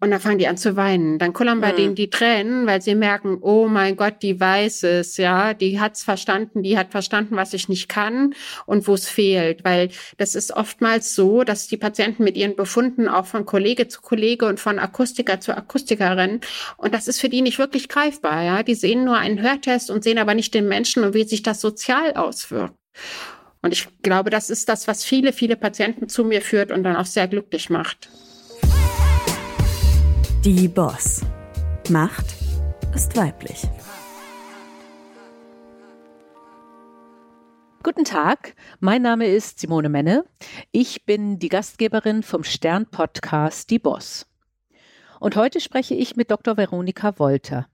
Und dann fangen die an zu weinen. Dann kullern bei mhm. denen die Tränen, weil sie merken, oh mein Gott, die weiß es, ja, die hat's verstanden, die hat verstanden, was ich nicht kann und wo es fehlt. Weil das ist oftmals so, dass die Patienten mit ihren Befunden auch von Kollege zu Kollege und von Akustiker zu Akustikerin und das ist für die nicht wirklich greifbar, ja. Die sehen nur einen Hörtest und sehen aber nicht den Menschen und wie sich das sozial auswirkt. Und ich glaube, das ist das, was viele, viele Patienten zu mir führt und dann auch sehr glücklich macht. Die Boss. Macht ist weiblich. Guten Tag, mein Name ist Simone Menne. Ich bin die Gastgeberin vom Stern-Podcast Die Boss. Und heute spreche ich mit Dr. Veronika Wolter.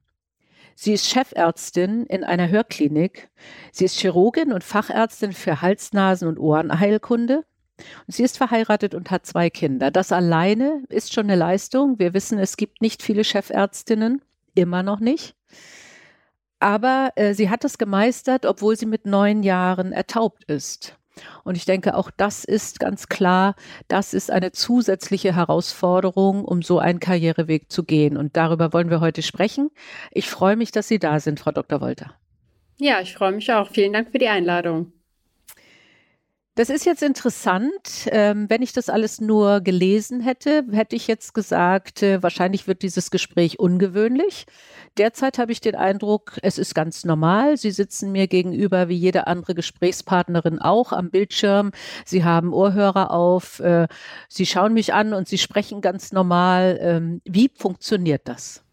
Sie ist Chefärztin in einer Hörklinik. Sie ist Chirurgin und Fachärztin für Hals-, Nasen- und Ohrenheilkunde. Sie ist verheiratet und hat zwei Kinder. Das alleine ist schon eine Leistung. Wir wissen, es gibt nicht viele Chefärztinnen, immer noch nicht. Aber äh, sie hat es gemeistert, obwohl sie mit neun Jahren ertaubt ist. Und ich denke, auch das ist ganz klar, das ist eine zusätzliche Herausforderung, um so einen Karriereweg zu gehen. Und darüber wollen wir heute sprechen. Ich freue mich, dass Sie da sind, Frau Dr. Wolter. Ja, ich freue mich auch. Vielen Dank für die Einladung. Das ist jetzt interessant. Ähm, wenn ich das alles nur gelesen hätte, hätte ich jetzt gesagt, äh, wahrscheinlich wird dieses Gespräch ungewöhnlich. Derzeit habe ich den Eindruck, es ist ganz normal. Sie sitzen mir gegenüber wie jede andere Gesprächspartnerin auch am Bildschirm. Sie haben Ohrhörer auf. Äh, Sie schauen mich an und Sie sprechen ganz normal. Ähm, wie funktioniert das?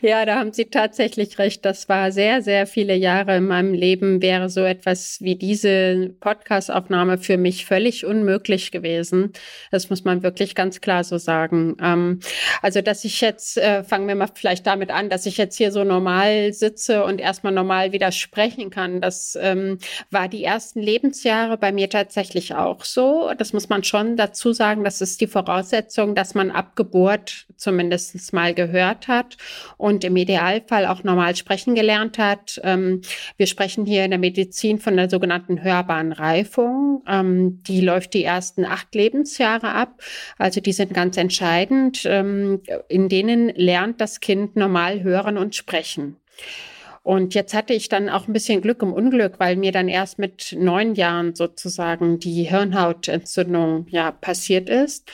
Ja, da haben Sie tatsächlich recht. Das war sehr, sehr viele Jahre in meinem Leben, wäre so etwas wie diese Podcastaufnahme für mich völlig unmöglich gewesen. Das muss man wirklich ganz klar so sagen. Ähm, also, dass ich jetzt, äh, fangen wir mal vielleicht damit an, dass ich jetzt hier so normal sitze und erstmal normal wieder sprechen kann. Das ähm, war die ersten Lebensjahre bei mir tatsächlich auch so. Das muss man schon dazu sagen. Das ist die Voraussetzung, dass man ab Geburt zumindest mal gehört hat und im Idealfall auch normal sprechen gelernt hat. Ähm, wir sprechen hier in der Medizin von der sogenannten hörbaren Reifung. Ähm, die läuft die ersten acht Lebensjahre ab. Also die sind ganz entscheidend. Ähm, in denen lernt das Kind normal hören und sprechen. Und jetzt hatte ich dann auch ein bisschen Glück im Unglück, weil mir dann erst mit neun Jahren sozusagen die Hirnhautentzündung ja passiert ist.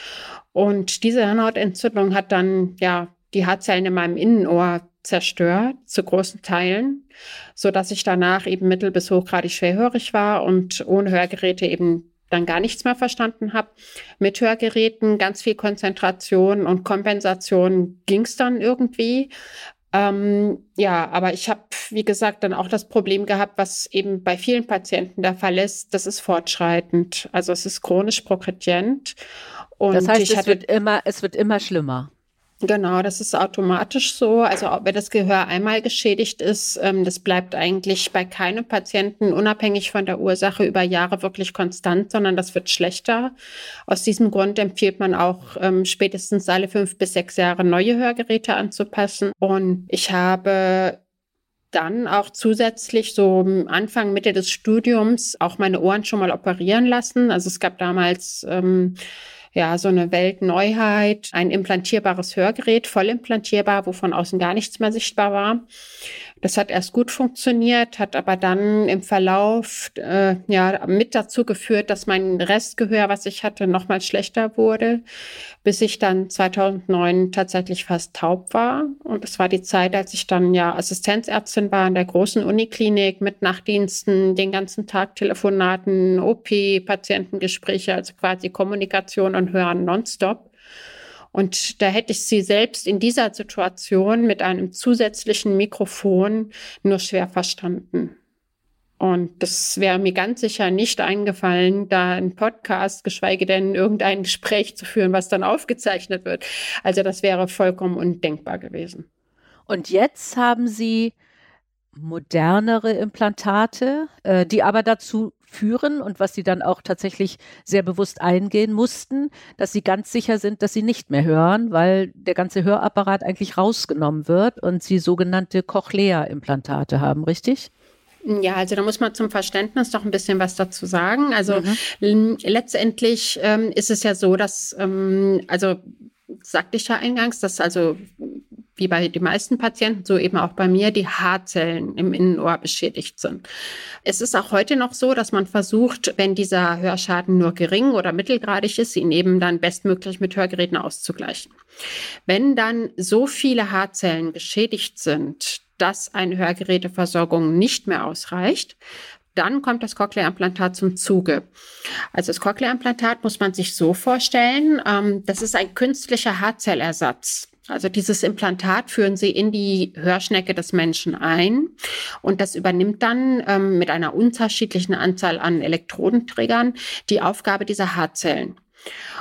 Und diese Hirnhautentzündung hat dann ja die Haarzellen in meinem Innenohr zerstört, zu großen Teilen, so dass ich danach eben mittel- bis hochgradig schwerhörig war und ohne Hörgeräte eben dann gar nichts mehr verstanden habe. Mit Hörgeräten ganz viel Konzentration und Kompensation ging es dann irgendwie. Ähm, ja, aber ich habe, wie gesagt, dann auch das Problem gehabt, was eben bei vielen Patienten der Fall ist, das ist fortschreitend. Also es ist chronisch progredient. Und das heißt, es wird immer, es wird immer schlimmer. Genau, das ist automatisch so. Also wenn das Gehör einmal geschädigt ist, ähm, das bleibt eigentlich bei keinem Patienten unabhängig von der Ursache über Jahre wirklich konstant, sondern das wird schlechter. Aus diesem Grund empfiehlt man auch ähm, spätestens alle fünf bis sechs Jahre neue Hörgeräte anzupassen. Und ich habe dann auch zusätzlich so Anfang, Mitte des Studiums auch meine Ohren schon mal operieren lassen. Also es gab damals ähm, ja, so eine Weltneuheit, ein implantierbares Hörgerät, voll implantierbar, wo von außen gar nichts mehr sichtbar war. Das hat erst gut funktioniert, hat aber dann im Verlauf äh, ja mit dazu geführt, dass mein Restgehör, was ich hatte, noch mal schlechter wurde, bis ich dann 2009 tatsächlich fast taub war. Und das war die Zeit, als ich dann ja Assistenzärztin war in der großen Uniklinik mit Nachtdiensten, den ganzen Tag Telefonaten, OP, Patientengespräche, also quasi Kommunikation und Hören nonstop. Und da hätte ich sie selbst in dieser Situation mit einem zusätzlichen Mikrofon nur schwer verstanden. Und das wäre mir ganz sicher nicht eingefallen, da einen Podcast, geschweige denn irgendein Gespräch zu führen, was dann aufgezeichnet wird. Also das wäre vollkommen undenkbar gewesen. Und jetzt haben Sie modernere Implantate, äh, die aber dazu führen und was sie dann auch tatsächlich sehr bewusst eingehen mussten, dass sie ganz sicher sind, dass sie nicht mehr hören, weil der ganze Hörapparat eigentlich rausgenommen wird und sie sogenannte Cochlea-Implantate haben, richtig? Ja, also da muss man zum Verständnis doch ein bisschen was dazu sagen. Also mhm. letztendlich ähm, ist es ja so, dass ähm, also sagte ich ja eingangs, dass also wie bei den meisten Patienten, so eben auch bei mir, die Haarzellen im Innenohr beschädigt sind. Es ist auch heute noch so, dass man versucht, wenn dieser Hörschaden nur gering oder mittelgradig ist, ihn eben dann bestmöglich mit Hörgeräten auszugleichen. Wenn dann so viele Haarzellen geschädigt sind, dass eine Hörgeräteversorgung nicht mehr ausreicht, dann kommt das Cochlea-Implantat zum Zuge. Also das Cochlea-Implantat muss man sich so vorstellen, ähm, das ist ein künstlicher Haarzellersatz. Also dieses Implantat führen Sie in die Hörschnecke des Menschen ein und das übernimmt dann ähm, mit einer unterschiedlichen Anzahl an Elektrodenträgern die Aufgabe dieser Haarzellen.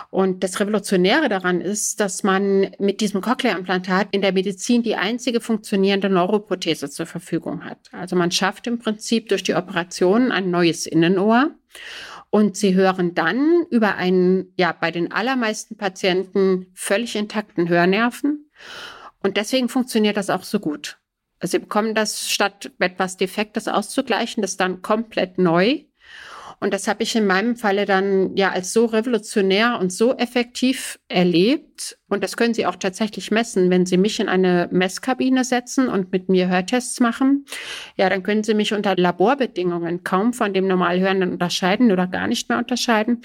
Und das Revolutionäre daran ist, dass man mit diesem Cochlea-Implantat in der Medizin die einzige funktionierende Neuroprothese zur Verfügung hat. Also man schafft im Prinzip durch die Operation ein neues Innenohr. Und sie hören dann über einen, ja, bei den allermeisten Patienten völlig intakten Hörnerven. Und deswegen funktioniert das auch so gut. Also sie bekommen das, statt etwas Defektes auszugleichen, das dann komplett neu. Und das habe ich in meinem Falle dann ja als so revolutionär und so effektiv erlebt. Und das können Sie auch tatsächlich messen, wenn Sie mich in eine Messkabine setzen und mit mir Hörtests machen. Ja, dann können Sie mich unter Laborbedingungen kaum von dem Normalhörenden unterscheiden oder gar nicht mehr unterscheiden.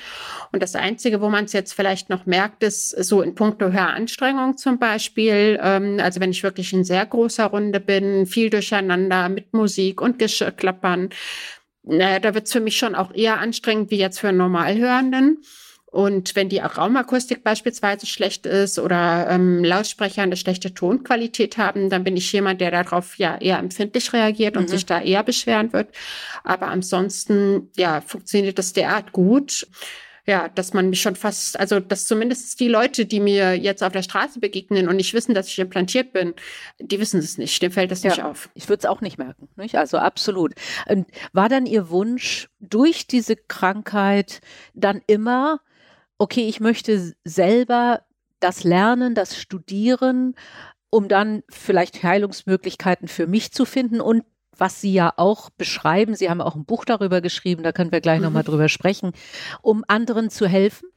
Und das Einzige, wo man es jetzt vielleicht noch merkt, ist so in puncto Höranstrengung zum Beispiel. Ähm, also wenn ich wirklich in sehr großer Runde bin, viel durcheinander mit Musik und Geschirrklappern, naja, da wird es für mich schon auch eher anstrengend wie jetzt für einen Normalhörenden. Und wenn die Raumakustik beispielsweise schlecht ist oder ähm, Lautsprecher eine schlechte Tonqualität haben, dann bin ich jemand, der darauf ja eher empfindlich reagiert und mhm. sich da eher beschweren wird. Aber ansonsten, ja, funktioniert das derart gut ja, dass man mich schon fast, also dass zumindest die Leute, die mir jetzt auf der Straße begegnen und nicht wissen, dass ich implantiert bin, die wissen es nicht. Dem fällt das ja, nicht auf. Ich würde es auch nicht merken. Nicht? Also absolut. Und war dann Ihr Wunsch durch diese Krankheit dann immer, okay, ich möchte selber das Lernen, das Studieren, um dann vielleicht Heilungsmöglichkeiten für mich zu finden und was Sie ja auch beschreiben, Sie haben auch ein Buch darüber geschrieben, da können wir gleich mhm. nochmal drüber sprechen, um anderen zu helfen?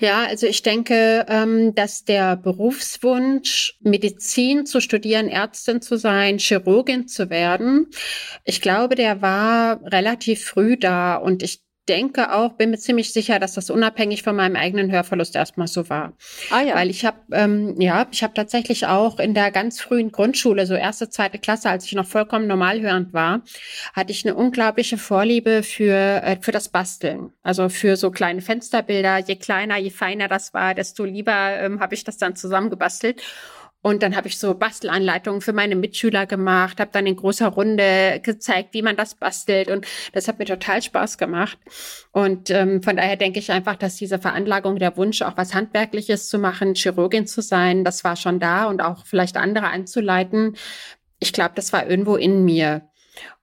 Ja, also ich denke, ähm, dass der Berufswunsch, Medizin zu studieren, Ärztin zu sein, Chirurgin zu werden, ich glaube, der war relativ früh da und ich denke auch, bin mir ziemlich sicher, dass das unabhängig von meinem eigenen Hörverlust erstmal so war. Ah ja. Weil ich habe, ähm, ja, ich habe tatsächlich auch in der ganz frühen Grundschule, so erste, zweite Klasse, als ich noch vollkommen normalhörend war, hatte ich eine unglaubliche Vorliebe für, äh, für das Basteln. Also für so kleine Fensterbilder. Je kleiner, je feiner das war, desto lieber ähm, habe ich das dann zusammengebastelt. Und dann habe ich so Bastelanleitungen für meine Mitschüler gemacht, habe dann in großer Runde gezeigt, wie man das bastelt. Und das hat mir total Spaß gemacht. Und ähm, von daher denke ich einfach, dass diese Veranlagung, der Wunsch, auch was Handwerkliches zu machen, Chirurgin zu sein, das war schon da und auch vielleicht andere anzuleiten. Ich glaube, das war irgendwo in mir.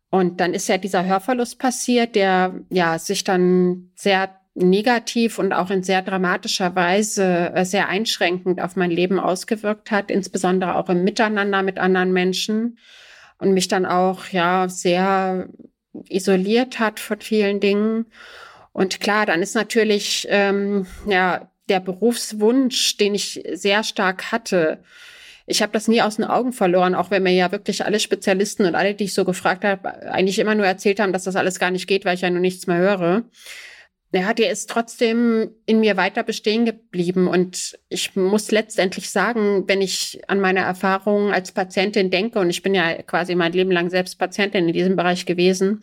Und dann ist ja dieser Hörverlust passiert, der ja sich dann sehr negativ und auch in sehr dramatischer Weise äh, sehr einschränkend auf mein Leben ausgewirkt hat, insbesondere auch im Miteinander mit anderen Menschen und mich dann auch ja sehr isoliert hat von vielen Dingen. Und klar, dann ist natürlich ähm, ja der Berufswunsch, den ich sehr stark hatte. Ich habe das nie aus den Augen verloren, auch wenn mir ja wirklich alle Spezialisten und alle, die ich so gefragt habe, eigentlich immer nur erzählt haben, dass das alles gar nicht geht, weil ich ja nur nichts mehr höre ja, der ist trotzdem in mir weiter bestehen geblieben. Und ich muss letztendlich sagen, wenn ich an meine Erfahrungen als Patientin denke, und ich bin ja quasi mein Leben lang selbst Patientin in diesem Bereich gewesen,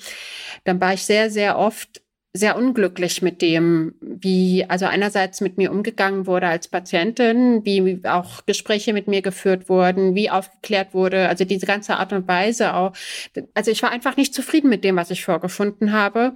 dann war ich sehr, sehr oft sehr unglücklich mit dem, wie also einerseits mit mir umgegangen wurde als Patientin, wie auch Gespräche mit mir geführt wurden, wie aufgeklärt wurde, also diese ganze Art und Weise auch. Also ich war einfach nicht zufrieden mit dem, was ich vorgefunden habe.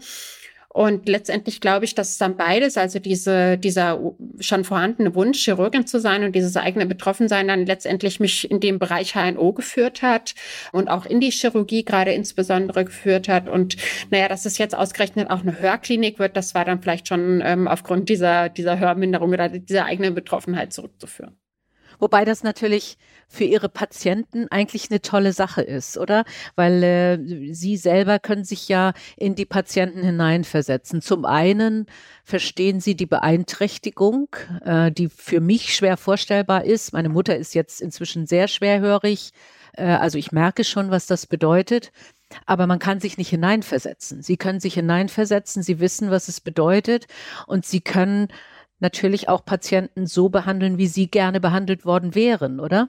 Und letztendlich glaube ich, dass dann beides, also diese, dieser schon vorhandene Wunsch, Chirurgin zu sein und dieses eigene Betroffensein dann letztendlich mich in dem Bereich HNO geführt hat und auch in die Chirurgie gerade insbesondere geführt hat. Und naja, dass es jetzt ausgerechnet auch eine Hörklinik wird, das war dann vielleicht schon ähm, aufgrund dieser, dieser Hörminderung oder dieser eigenen Betroffenheit zurückzuführen. Wobei das natürlich für ihre Patienten eigentlich eine tolle Sache ist, oder? Weil äh, sie selber können sich ja in die Patienten hineinversetzen. Zum einen verstehen sie die Beeinträchtigung, äh, die für mich schwer vorstellbar ist. Meine Mutter ist jetzt inzwischen sehr schwerhörig. Äh, also ich merke schon, was das bedeutet. Aber man kann sich nicht hineinversetzen. Sie können sich hineinversetzen, sie wissen, was es bedeutet und sie können natürlich auch Patienten so behandeln, wie sie gerne behandelt worden wären, oder?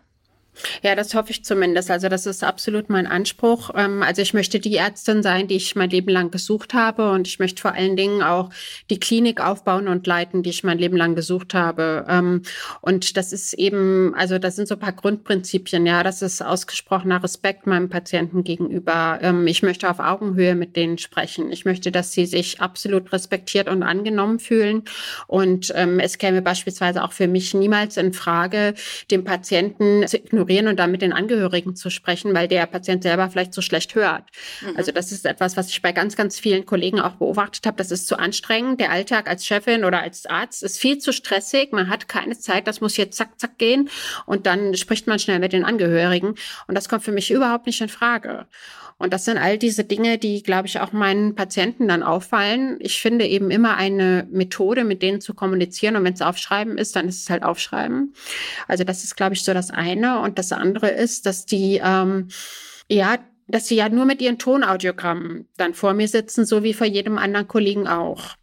Ja, das hoffe ich zumindest. Also das ist absolut mein Anspruch. Ähm, also ich möchte die Ärztin sein, die ich mein Leben lang gesucht habe und ich möchte vor allen Dingen auch die Klinik aufbauen und leiten, die ich mein Leben lang gesucht habe. Ähm, und das ist eben, also das sind so ein paar Grundprinzipien. Ja, das ist ausgesprochener Respekt meinem Patienten gegenüber. Ähm, ich möchte auf Augenhöhe mit denen sprechen. Ich möchte, dass sie sich absolut respektiert und angenommen fühlen. Und es käme beispielsweise auch für mich niemals in Frage, den Patienten zu ignorieren ignorieren und dann mit den Angehörigen zu sprechen, weil der Patient selber vielleicht so schlecht hört. Mhm. Also das ist etwas, was ich bei ganz, ganz vielen Kollegen auch beobachtet habe. Das ist zu anstrengend. Der Alltag als Chefin oder als Arzt ist viel zu stressig. Man hat keine Zeit. Das muss jetzt zack, zack gehen. Und dann spricht man schnell mit den Angehörigen. Und das kommt für mich überhaupt nicht in Frage. Und das sind all diese Dinge, die, glaube ich, auch meinen Patienten dann auffallen. Ich finde eben immer eine Methode, mit denen zu kommunizieren. Und wenn es Aufschreiben ist, dann ist es halt Aufschreiben. Also das ist, glaube ich, so das eine. Und das andere ist, dass die, ähm, ja, dass sie ja nur mit ihren Tonaudiogramm dann vor mir sitzen, so wie vor jedem anderen Kollegen auch.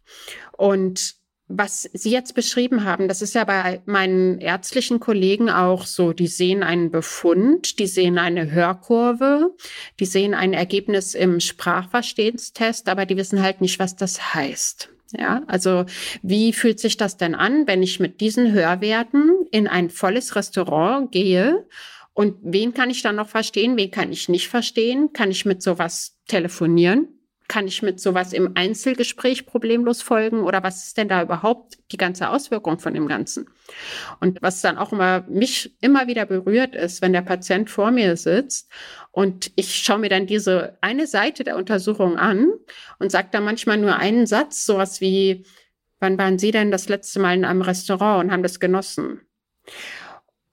Und was Sie jetzt beschrieben haben, das ist ja bei meinen ärztlichen Kollegen auch so. Die sehen einen Befund, die sehen eine Hörkurve, die sehen ein Ergebnis im Sprachverstehenstest, aber die wissen halt nicht, was das heißt. Ja, also wie fühlt sich das denn an, wenn ich mit diesen Hörwerten in ein volles Restaurant gehe? Und wen kann ich dann noch verstehen? Wen kann ich nicht verstehen? Kann ich mit sowas telefonieren? Kann ich mit sowas im Einzelgespräch problemlos folgen oder was ist denn da überhaupt die ganze Auswirkung von dem Ganzen? Und was dann auch immer mich immer wieder berührt ist, wenn der Patient vor mir sitzt und ich schaue mir dann diese eine Seite der Untersuchung an und sage da manchmal nur einen Satz, sowas wie, wann waren Sie denn das letzte Mal in einem Restaurant und haben das genossen?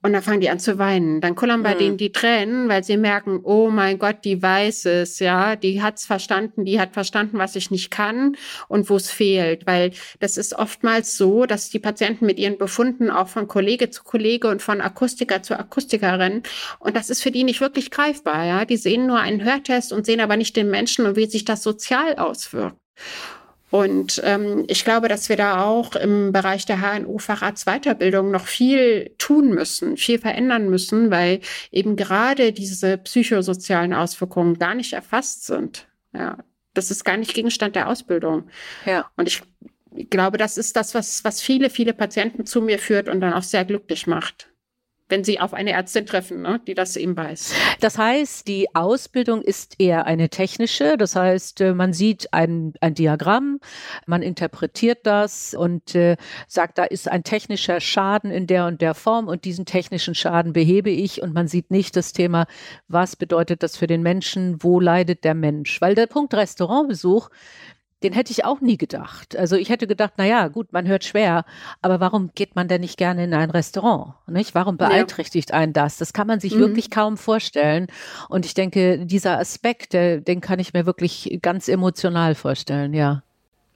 Und dann fangen die an zu weinen. Dann kullern bei mhm. denen die Tränen, weil sie merken, oh mein Gott, die weiß es, ja, die hat's verstanden, die hat verstanden, was ich nicht kann und wo es fehlt. Weil das ist oftmals so, dass die Patienten mit ihren Befunden auch von Kollege zu Kollege und von Akustiker zu Akustikerin. Und das ist für die nicht wirklich greifbar, ja. Die sehen nur einen Hörtest und sehen aber nicht den Menschen und wie sich das sozial auswirkt. Und ähm, ich glaube, dass wir da auch im Bereich der HNO-Facharztweiterbildung noch viel tun müssen, viel verändern müssen, weil eben gerade diese psychosozialen Auswirkungen gar nicht erfasst sind. Ja, das ist gar nicht Gegenstand der Ausbildung. Ja. Und ich glaube, das ist das, was, was viele, viele Patienten zu mir führt und dann auch sehr glücklich macht wenn sie auf eine Ärztin treffen, ne, die das eben weiß. Das heißt, die Ausbildung ist eher eine technische. Das heißt, äh, man sieht ein, ein Diagramm, man interpretiert das und äh, sagt, da ist ein technischer Schaden in der und der Form und diesen technischen Schaden behebe ich und man sieht nicht das Thema, was bedeutet das für den Menschen, wo leidet der Mensch. Weil der Punkt Restaurantbesuch den hätte ich auch nie gedacht. Also ich hätte gedacht, na ja, gut, man hört schwer, aber warum geht man denn nicht gerne in ein Restaurant? Nicht? Warum beeinträchtigt ja. einen das? Das kann man sich mhm. wirklich kaum vorstellen. Und ich denke, dieser Aspekt, den kann ich mir wirklich ganz emotional vorstellen, ja.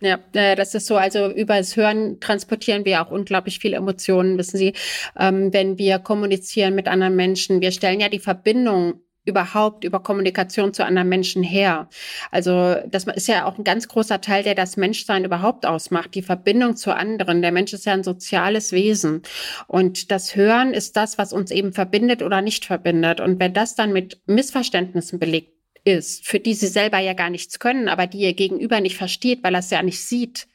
Ja, das ist so. Also über das Hören transportieren wir auch unglaublich viele Emotionen, wissen Sie. Ähm, wenn wir kommunizieren mit anderen Menschen, wir stellen ja die Verbindung überhaupt über Kommunikation zu anderen Menschen her? Also das ist ja auch ein ganz großer Teil, der das Menschsein überhaupt ausmacht, die Verbindung zu anderen. Der Mensch ist ja ein soziales Wesen und das Hören ist das, was uns eben verbindet oder nicht verbindet. Und wenn das dann mit Missverständnissen belegt ist, für die sie selber ja gar nichts können, aber die ihr Gegenüber nicht versteht, weil er es ja nicht sieht,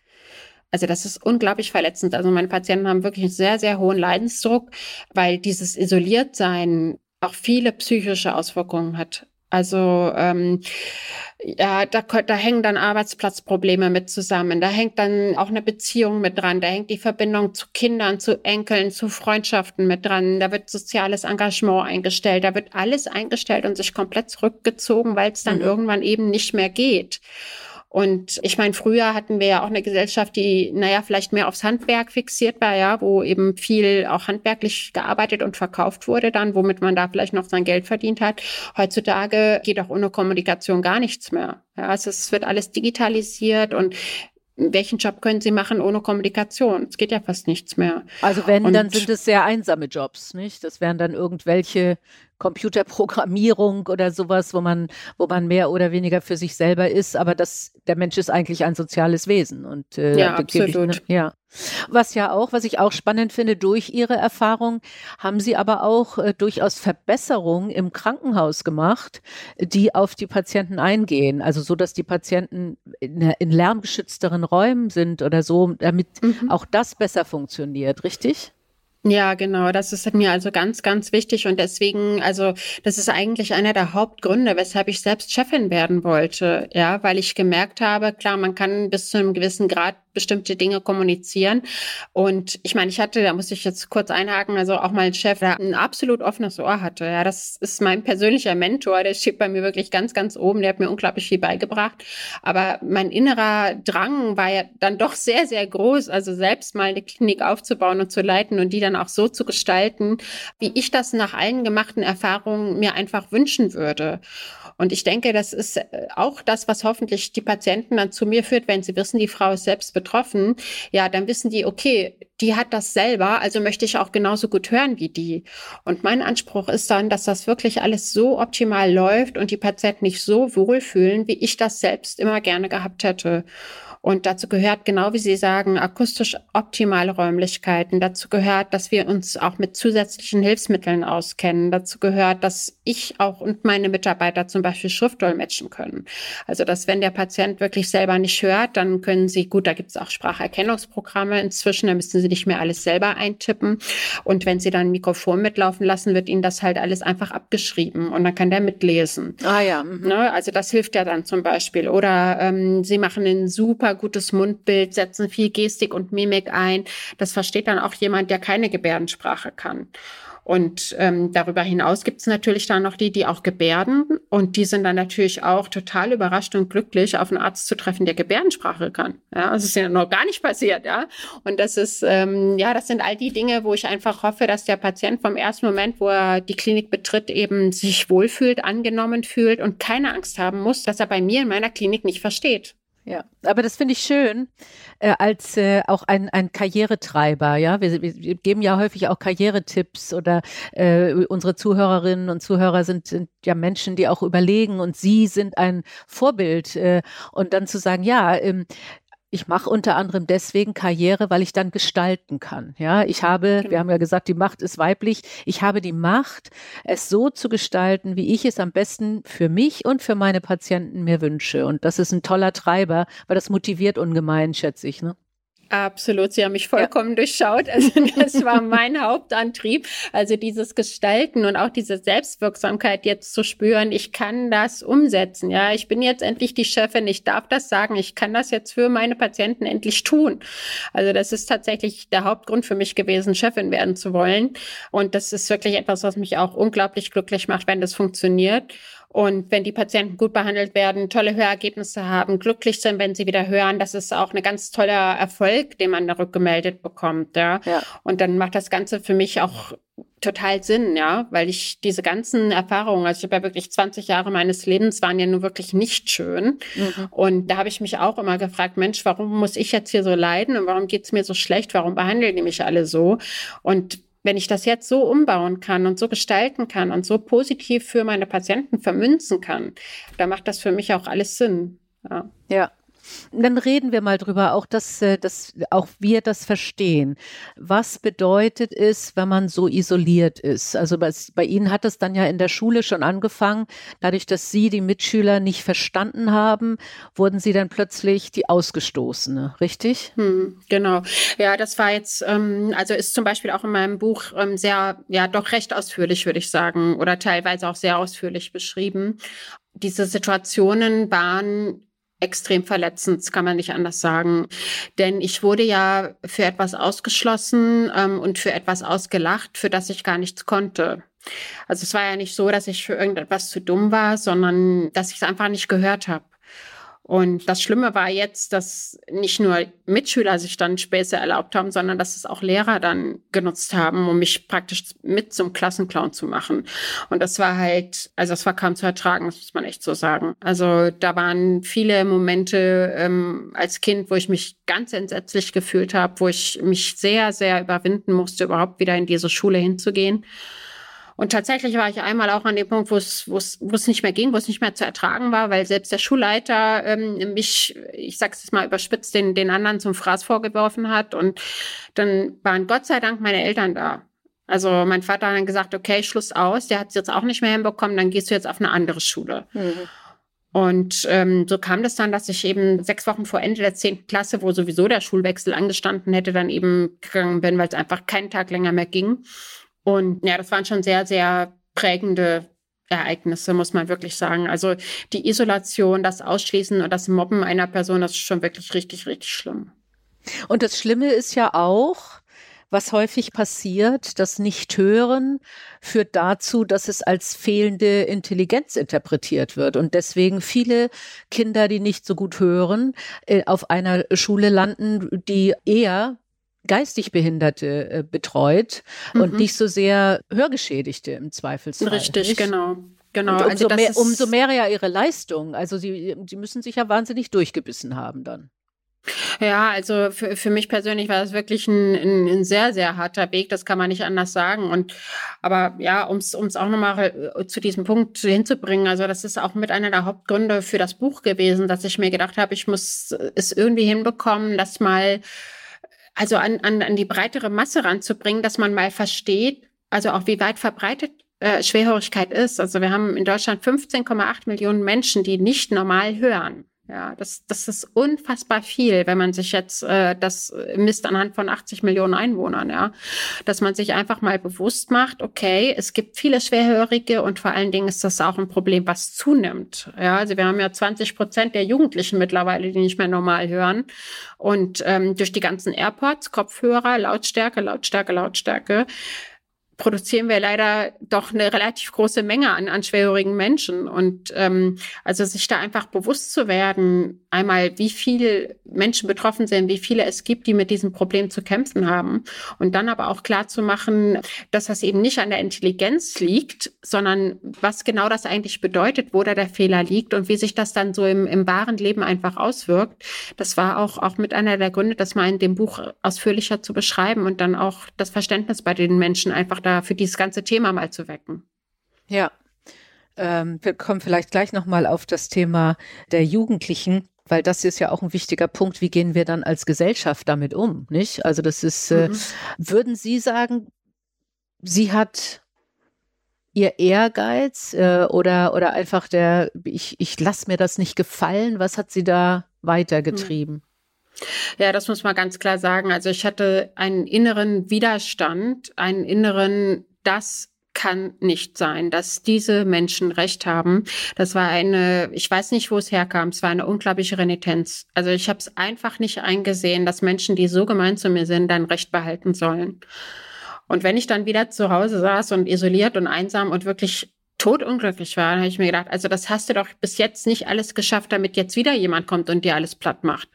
also das ist unglaublich verletzend. Also meine Patienten haben wirklich einen sehr, sehr hohen Leidensdruck, weil dieses Isoliertsein auch viele psychische Auswirkungen hat. Also ähm, ja, da, da hängen dann Arbeitsplatzprobleme mit zusammen. Da hängt dann auch eine Beziehung mit dran. Da hängt die Verbindung zu Kindern, zu Enkeln, zu Freundschaften mit dran. Da wird soziales Engagement eingestellt. Da wird alles eingestellt und sich komplett zurückgezogen, weil es dann mhm. irgendwann eben nicht mehr geht. Und ich meine, früher hatten wir ja auch eine Gesellschaft, die, naja, vielleicht mehr aufs Handwerk fixiert war, ja, wo eben viel auch handwerklich gearbeitet und verkauft wurde dann, womit man da vielleicht noch sein Geld verdient hat. Heutzutage geht auch ohne Kommunikation gar nichts mehr. Ja, also es wird alles digitalisiert und welchen Job können Sie machen ohne Kommunikation? Es geht ja fast nichts mehr. Also wenn, und dann sind es sehr einsame Jobs, nicht? Das wären dann irgendwelche Computerprogrammierung oder sowas, wo man, wo man mehr oder weniger für sich selber ist, aber das, der Mensch ist eigentlich ein soziales Wesen und äh, ja, absolut. ja. Was ja auch, was ich auch spannend finde, durch Ihre Erfahrung haben Sie aber auch äh, durchaus Verbesserungen im Krankenhaus gemacht, die auf die Patienten eingehen. Also so, dass die Patienten in, in lärmgeschützteren Räumen sind oder so, damit mhm. auch das besser funktioniert, richtig? Ja, genau. Das ist mir also ganz, ganz wichtig. Und deswegen, also, das ist eigentlich einer der Hauptgründe, weshalb ich selbst Chefin werden wollte. Ja, weil ich gemerkt habe, klar, man kann bis zu einem gewissen Grad bestimmte Dinge kommunizieren. Und ich meine, ich hatte, da muss ich jetzt kurz einhaken, also auch mal ein Chef, der ein absolut offenes Ohr hatte. Ja, das ist mein persönlicher Mentor, der steht bei mir wirklich ganz, ganz oben, der hat mir unglaublich viel beigebracht. Aber mein innerer Drang war ja dann doch sehr, sehr groß, also selbst mal eine Klinik aufzubauen und zu leiten und die dann auch so zu gestalten, wie ich das nach allen gemachten Erfahrungen mir einfach wünschen würde. Und ich denke, das ist äh, auch das, was hoffentlich die Patienten dann zu mir führt, wenn sie wissen, die Frau ist selbst betroffen. Ja, dann wissen die, okay, die hat das selber, also möchte ich auch genauso gut hören wie die. Und mein Anspruch ist dann, dass das wirklich alles so optimal läuft und die Patienten nicht so wohlfühlen, wie ich das selbst immer gerne gehabt hätte. Und dazu gehört, genau wie Sie sagen, akustisch optimale Räumlichkeiten. Dazu gehört, dass wir uns auch mit zusätzlichen Hilfsmitteln auskennen. Dazu gehört, dass ich auch und meine Mitarbeiter zum Beispiel Schriftdolmetschen können. Also, dass wenn der Patient wirklich selber nicht hört, dann können Sie, gut, da gibt es auch Spracherkennungsprogramme inzwischen, da müssen Sie nicht mehr alles selber eintippen. Und wenn Sie dann ein Mikrofon mitlaufen lassen, wird Ihnen das halt alles einfach abgeschrieben und dann kann der mitlesen. Ah ja. Mhm. Ne? Also das hilft ja dann zum Beispiel. Oder ähm, Sie machen einen super gutes Mundbild, setzen viel Gestik und Mimik ein. Das versteht dann auch jemand, der keine Gebärdensprache kann. Und ähm, darüber hinaus gibt es natürlich dann noch die, die auch gebärden. Und die sind dann natürlich auch total überrascht und glücklich, auf einen Arzt zu treffen, der Gebärdensprache kann. Ja, das ist ja noch gar nicht passiert, ja. Und das ist, ähm, ja, das sind all die Dinge, wo ich einfach hoffe, dass der Patient vom ersten Moment, wo er die Klinik betritt, eben sich wohlfühlt, angenommen fühlt und keine Angst haben muss, dass er bei mir in meiner Klinik nicht versteht. Ja, aber das finde ich schön äh, als äh, auch ein, ein Karrieretreiber. Ja, wir, wir geben ja häufig auch Karrieretipps oder äh, unsere Zuhörerinnen und Zuhörer sind, sind ja Menschen, die auch überlegen und Sie sind ein Vorbild. Äh, und dann zu sagen, ja, ähm, ich mache unter anderem deswegen Karriere, weil ich dann gestalten kann. Ja, ich habe, genau. wir haben ja gesagt, die Macht ist weiblich. Ich habe die Macht, es so zu gestalten, wie ich es am besten für mich und für meine Patienten mir wünsche. Und das ist ein toller Treiber, weil das motiviert ungemein, schätze ich. Ne? Absolut, Sie haben mich vollkommen ja. durchschaut. Also das war mein Hauptantrieb. Also dieses Gestalten und auch diese Selbstwirksamkeit jetzt zu spüren, ich kann das umsetzen. Ja, ich bin jetzt endlich die Chefin, ich darf das sagen, ich kann das jetzt für meine Patienten endlich tun. Also das ist tatsächlich der Hauptgrund für mich gewesen, Chefin werden zu wollen. Und das ist wirklich etwas, was mich auch unglaublich glücklich macht, wenn das funktioniert. Und wenn die Patienten gut behandelt werden, tolle Hörergebnisse haben, glücklich sind, wenn sie wieder hören, das ist auch ein ganz toller Erfolg, den man da rückgemeldet bekommt. Ja? ja. Und dann macht das Ganze für mich auch total Sinn, ja, weil ich diese ganzen Erfahrungen, also ich habe ja wirklich 20 Jahre meines Lebens waren ja nur wirklich nicht schön. Mhm. Und da habe ich mich auch immer gefragt, Mensch, warum muss ich jetzt hier so leiden und warum geht's mir so schlecht? Warum behandeln die mich alle so? Und wenn ich das jetzt so umbauen kann und so gestalten kann und so positiv für meine Patienten vermünzen kann, dann macht das für mich auch alles Sinn. Ja. ja. Dann reden wir mal drüber, auch dass, äh, dass auch wir das verstehen. Was bedeutet es, wenn man so isoliert ist? Also bei, bei Ihnen hat es dann ja in der Schule schon angefangen. Dadurch, dass Sie die Mitschüler nicht verstanden haben, wurden Sie dann plötzlich die Ausgestoßene, richtig? Hm, genau. Ja, das war jetzt, ähm, also ist zum Beispiel auch in meinem Buch ähm, sehr, ja, doch recht ausführlich, würde ich sagen, oder teilweise auch sehr ausführlich beschrieben. Diese Situationen waren extrem verletzend, das kann man nicht anders sagen. Denn ich wurde ja für etwas ausgeschlossen ähm, und für etwas ausgelacht, für das ich gar nichts konnte. Also es war ja nicht so, dass ich für irgendetwas zu dumm war, sondern dass ich es einfach nicht gehört habe. Und das Schlimme war jetzt, dass nicht nur Mitschüler sich dann Späße erlaubt haben, sondern dass es auch Lehrer dann genutzt haben, um mich praktisch mit zum Klassenclown zu machen. Und das war halt, also das war kaum zu ertragen, das muss man echt so sagen. Also da waren viele Momente ähm, als Kind, wo ich mich ganz entsetzlich gefühlt habe, wo ich mich sehr, sehr überwinden musste, überhaupt wieder in diese Schule hinzugehen. Und tatsächlich war ich einmal auch an dem Punkt, wo es, wo es, wo es nicht mehr ging, wo es nicht mehr zu ertragen war, weil selbst der Schulleiter ähm, mich, ich sag's jetzt mal überspitzt, den, den anderen zum Fraß vorgeworfen hat. Und dann waren Gott sei Dank meine Eltern da. Also mein Vater hat dann gesagt, okay, Schluss aus, der hat es jetzt auch nicht mehr hinbekommen, dann gehst du jetzt auf eine andere Schule. Mhm. Und ähm, so kam das dann, dass ich eben sechs Wochen vor Ende der zehnten Klasse, wo sowieso der Schulwechsel angestanden hätte, dann eben gegangen bin, weil es einfach keinen Tag länger mehr ging. Und ja, das waren schon sehr, sehr prägende Ereignisse, muss man wirklich sagen. Also die Isolation, das Ausschließen und das Mobben einer Person, das ist schon wirklich richtig, richtig schlimm. Und das Schlimme ist ja auch, was häufig passiert, das Nicht-Hören führt dazu, dass es als fehlende Intelligenz interpretiert wird. Und deswegen viele Kinder, die nicht so gut hören, äh, auf einer Schule landen, die eher geistig Behinderte äh, betreut mhm. und nicht so sehr Hörgeschädigte im Zweifelsfall. Richtig, nicht? genau. Genau. Und umso, also mehr, umso mehr ja ihre Leistung. Also sie, sie müssen sich ja wahnsinnig durchgebissen haben dann. Ja, also für, für mich persönlich war das wirklich ein, ein, ein sehr, sehr harter Weg, das kann man nicht anders sagen. Und aber ja, um es auch nochmal äh, zu diesem Punkt hinzubringen, also das ist auch mit einer der Hauptgründe für das Buch gewesen, dass ich mir gedacht habe, ich muss es irgendwie hinbekommen, dass mal also an, an, an die breitere Masse ranzubringen, dass man mal versteht, also auch wie weit verbreitet äh, Schwerhörigkeit ist. Also wir haben in Deutschland 15,8 Millionen Menschen, die nicht normal hören. Ja, das, das ist unfassbar viel, wenn man sich jetzt äh, das misst anhand von 80 Millionen Einwohnern, ja. Dass man sich einfach mal bewusst macht, okay, es gibt viele Schwerhörige und vor allen Dingen ist das auch ein Problem, was zunimmt. Ja, also wir haben ja 20 Prozent der Jugendlichen mittlerweile, die nicht mehr normal hören. Und ähm, durch die ganzen AirPods, Kopfhörer, Lautstärke, Lautstärke, Lautstärke, produzieren wir leider doch eine relativ große Menge an, an schwerhörigen Menschen. Und ähm, also sich da einfach bewusst zu werden, einmal, wie viele Menschen betroffen sind, wie viele es gibt, die mit diesem Problem zu kämpfen haben. Und dann aber auch klar zu machen, dass das eben nicht an der Intelligenz liegt, sondern was genau das eigentlich bedeutet, wo da der Fehler liegt und wie sich das dann so im, im wahren Leben einfach auswirkt. Das war auch, auch mit einer der Gründe, das mal in dem Buch ausführlicher zu beschreiben und dann auch das Verständnis bei den Menschen einfach da für dieses ganze Thema mal zu wecken. Ja. Ähm, wir kommen vielleicht gleich nochmal auf das Thema der Jugendlichen weil das ist ja auch ein wichtiger Punkt, wie gehen wir dann als Gesellschaft damit um, nicht? Also das ist, äh, mhm. würden Sie sagen, sie hat ihr Ehrgeiz äh, oder, oder einfach der, ich, ich lasse mir das nicht gefallen, was hat sie da weitergetrieben? Mhm. Ja, das muss man ganz klar sagen. Also ich hatte einen inneren Widerstand, einen inneren, das kann nicht sein, dass diese Menschen Recht haben. Das war eine, ich weiß nicht, wo es herkam, es war eine unglaubliche Renitenz. Also ich habe es einfach nicht eingesehen, dass Menschen, die so gemein zu mir sind, dann Recht behalten sollen. Und wenn ich dann wieder zu Hause saß und isoliert und einsam und wirklich totunglücklich war, habe ich mir gedacht, also das hast du doch bis jetzt nicht alles geschafft, damit jetzt wieder jemand kommt und dir alles platt macht.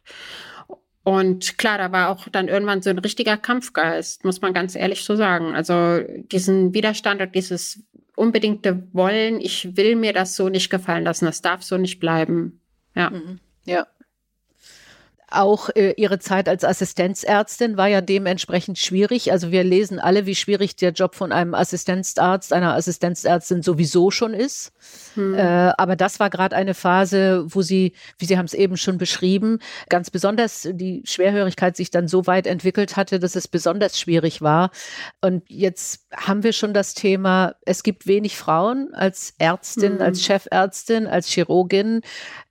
Und klar, da war auch dann irgendwann so ein richtiger Kampfgeist, muss man ganz ehrlich so sagen. Also diesen Widerstand und dieses unbedingte Wollen, ich will mir das so nicht gefallen lassen, das darf so nicht bleiben. Ja. Mhm. Ja. Auch äh, ihre Zeit als Assistenzärztin war ja dementsprechend schwierig. Also wir lesen alle, wie schwierig der Job von einem Assistenzarzt, einer Assistenzärztin sowieso schon ist. Hm. Äh, aber das war gerade eine Phase, wo sie, wie Sie haben es eben schon beschrieben, ganz besonders die Schwerhörigkeit sich dann so weit entwickelt hatte, dass es besonders schwierig war. Und jetzt haben wir schon das Thema, es gibt wenig Frauen als Ärztin, hm. als Chefärztin, als Chirurgin.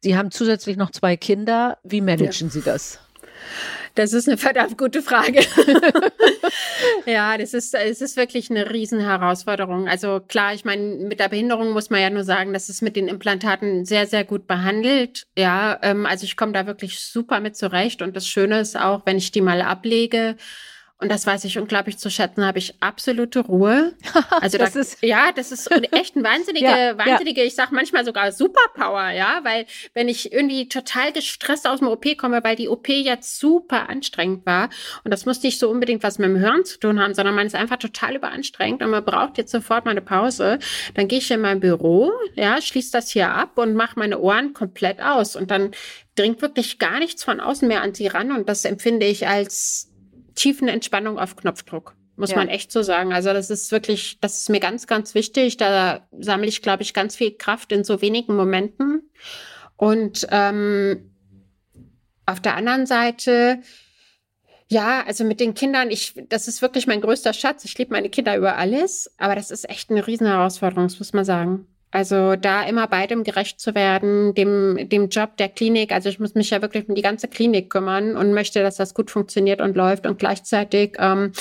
Sie haben zusätzlich noch zwei Kinder. Wie managen ja. Sie das? Das ist eine verdammt gute Frage. ja, das ist, es ist wirklich eine Riesenherausforderung. Also klar, ich meine, mit der Behinderung muss man ja nur sagen, dass es mit den Implantaten sehr, sehr gut behandelt. Ja, ähm, also ich komme da wirklich super mit zurecht. Und das Schöne ist auch, wenn ich die mal ablege, und das weiß ich unglaublich zu schätzen, habe ich absolute Ruhe. Also das, das ist ja, das ist echt ein wahnsinnige, ja, wahnsinnige, ja. ich sag manchmal sogar Superpower, ja, weil wenn ich irgendwie total gestresst aus dem OP komme, weil die OP jetzt super anstrengend war und das muss nicht so unbedingt was mit dem Hören zu tun haben, sondern man ist einfach total überanstrengend und man braucht jetzt sofort mal eine Pause, dann gehe ich in mein Büro, ja, schließe das hier ab und mache meine Ohren komplett aus und dann dringt wirklich gar nichts von außen mehr an sie ran und das empfinde ich als tiefen Entspannung auf Knopfdruck. Muss ja. man echt so sagen. Also das ist wirklich, das ist mir ganz, ganz wichtig. Da sammle ich, glaube ich, ganz viel Kraft in so wenigen Momenten. Und ähm, auf der anderen Seite, ja, also mit den Kindern, ich, das ist wirklich mein größter Schatz. Ich liebe meine Kinder über alles, aber das ist echt eine Riesenherausforderung, das muss man sagen. Also da immer beidem gerecht zu werden, dem, dem Job der Klinik. Also ich muss mich ja wirklich um die ganze Klinik kümmern und möchte, dass das gut funktioniert und läuft. Und gleichzeitig, ähm,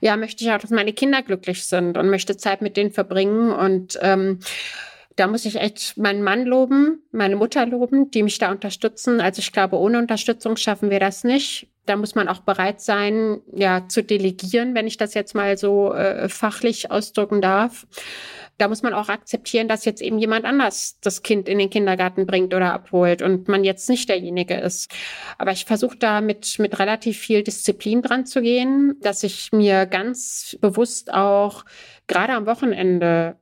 ja, möchte ich auch, dass meine Kinder glücklich sind und möchte Zeit mit denen verbringen. Und ähm, da muss ich echt meinen Mann loben, meine Mutter loben, die mich da unterstützen. Also ich glaube, ohne Unterstützung schaffen wir das nicht. Da muss man auch bereit sein, ja, zu delegieren, wenn ich das jetzt mal so äh, fachlich ausdrücken darf da muss man auch akzeptieren, dass jetzt eben jemand anders das Kind in den Kindergarten bringt oder abholt und man jetzt nicht derjenige ist. Aber ich versuche da mit, mit relativ viel Disziplin dran zu gehen, dass ich mir ganz bewusst auch gerade am Wochenende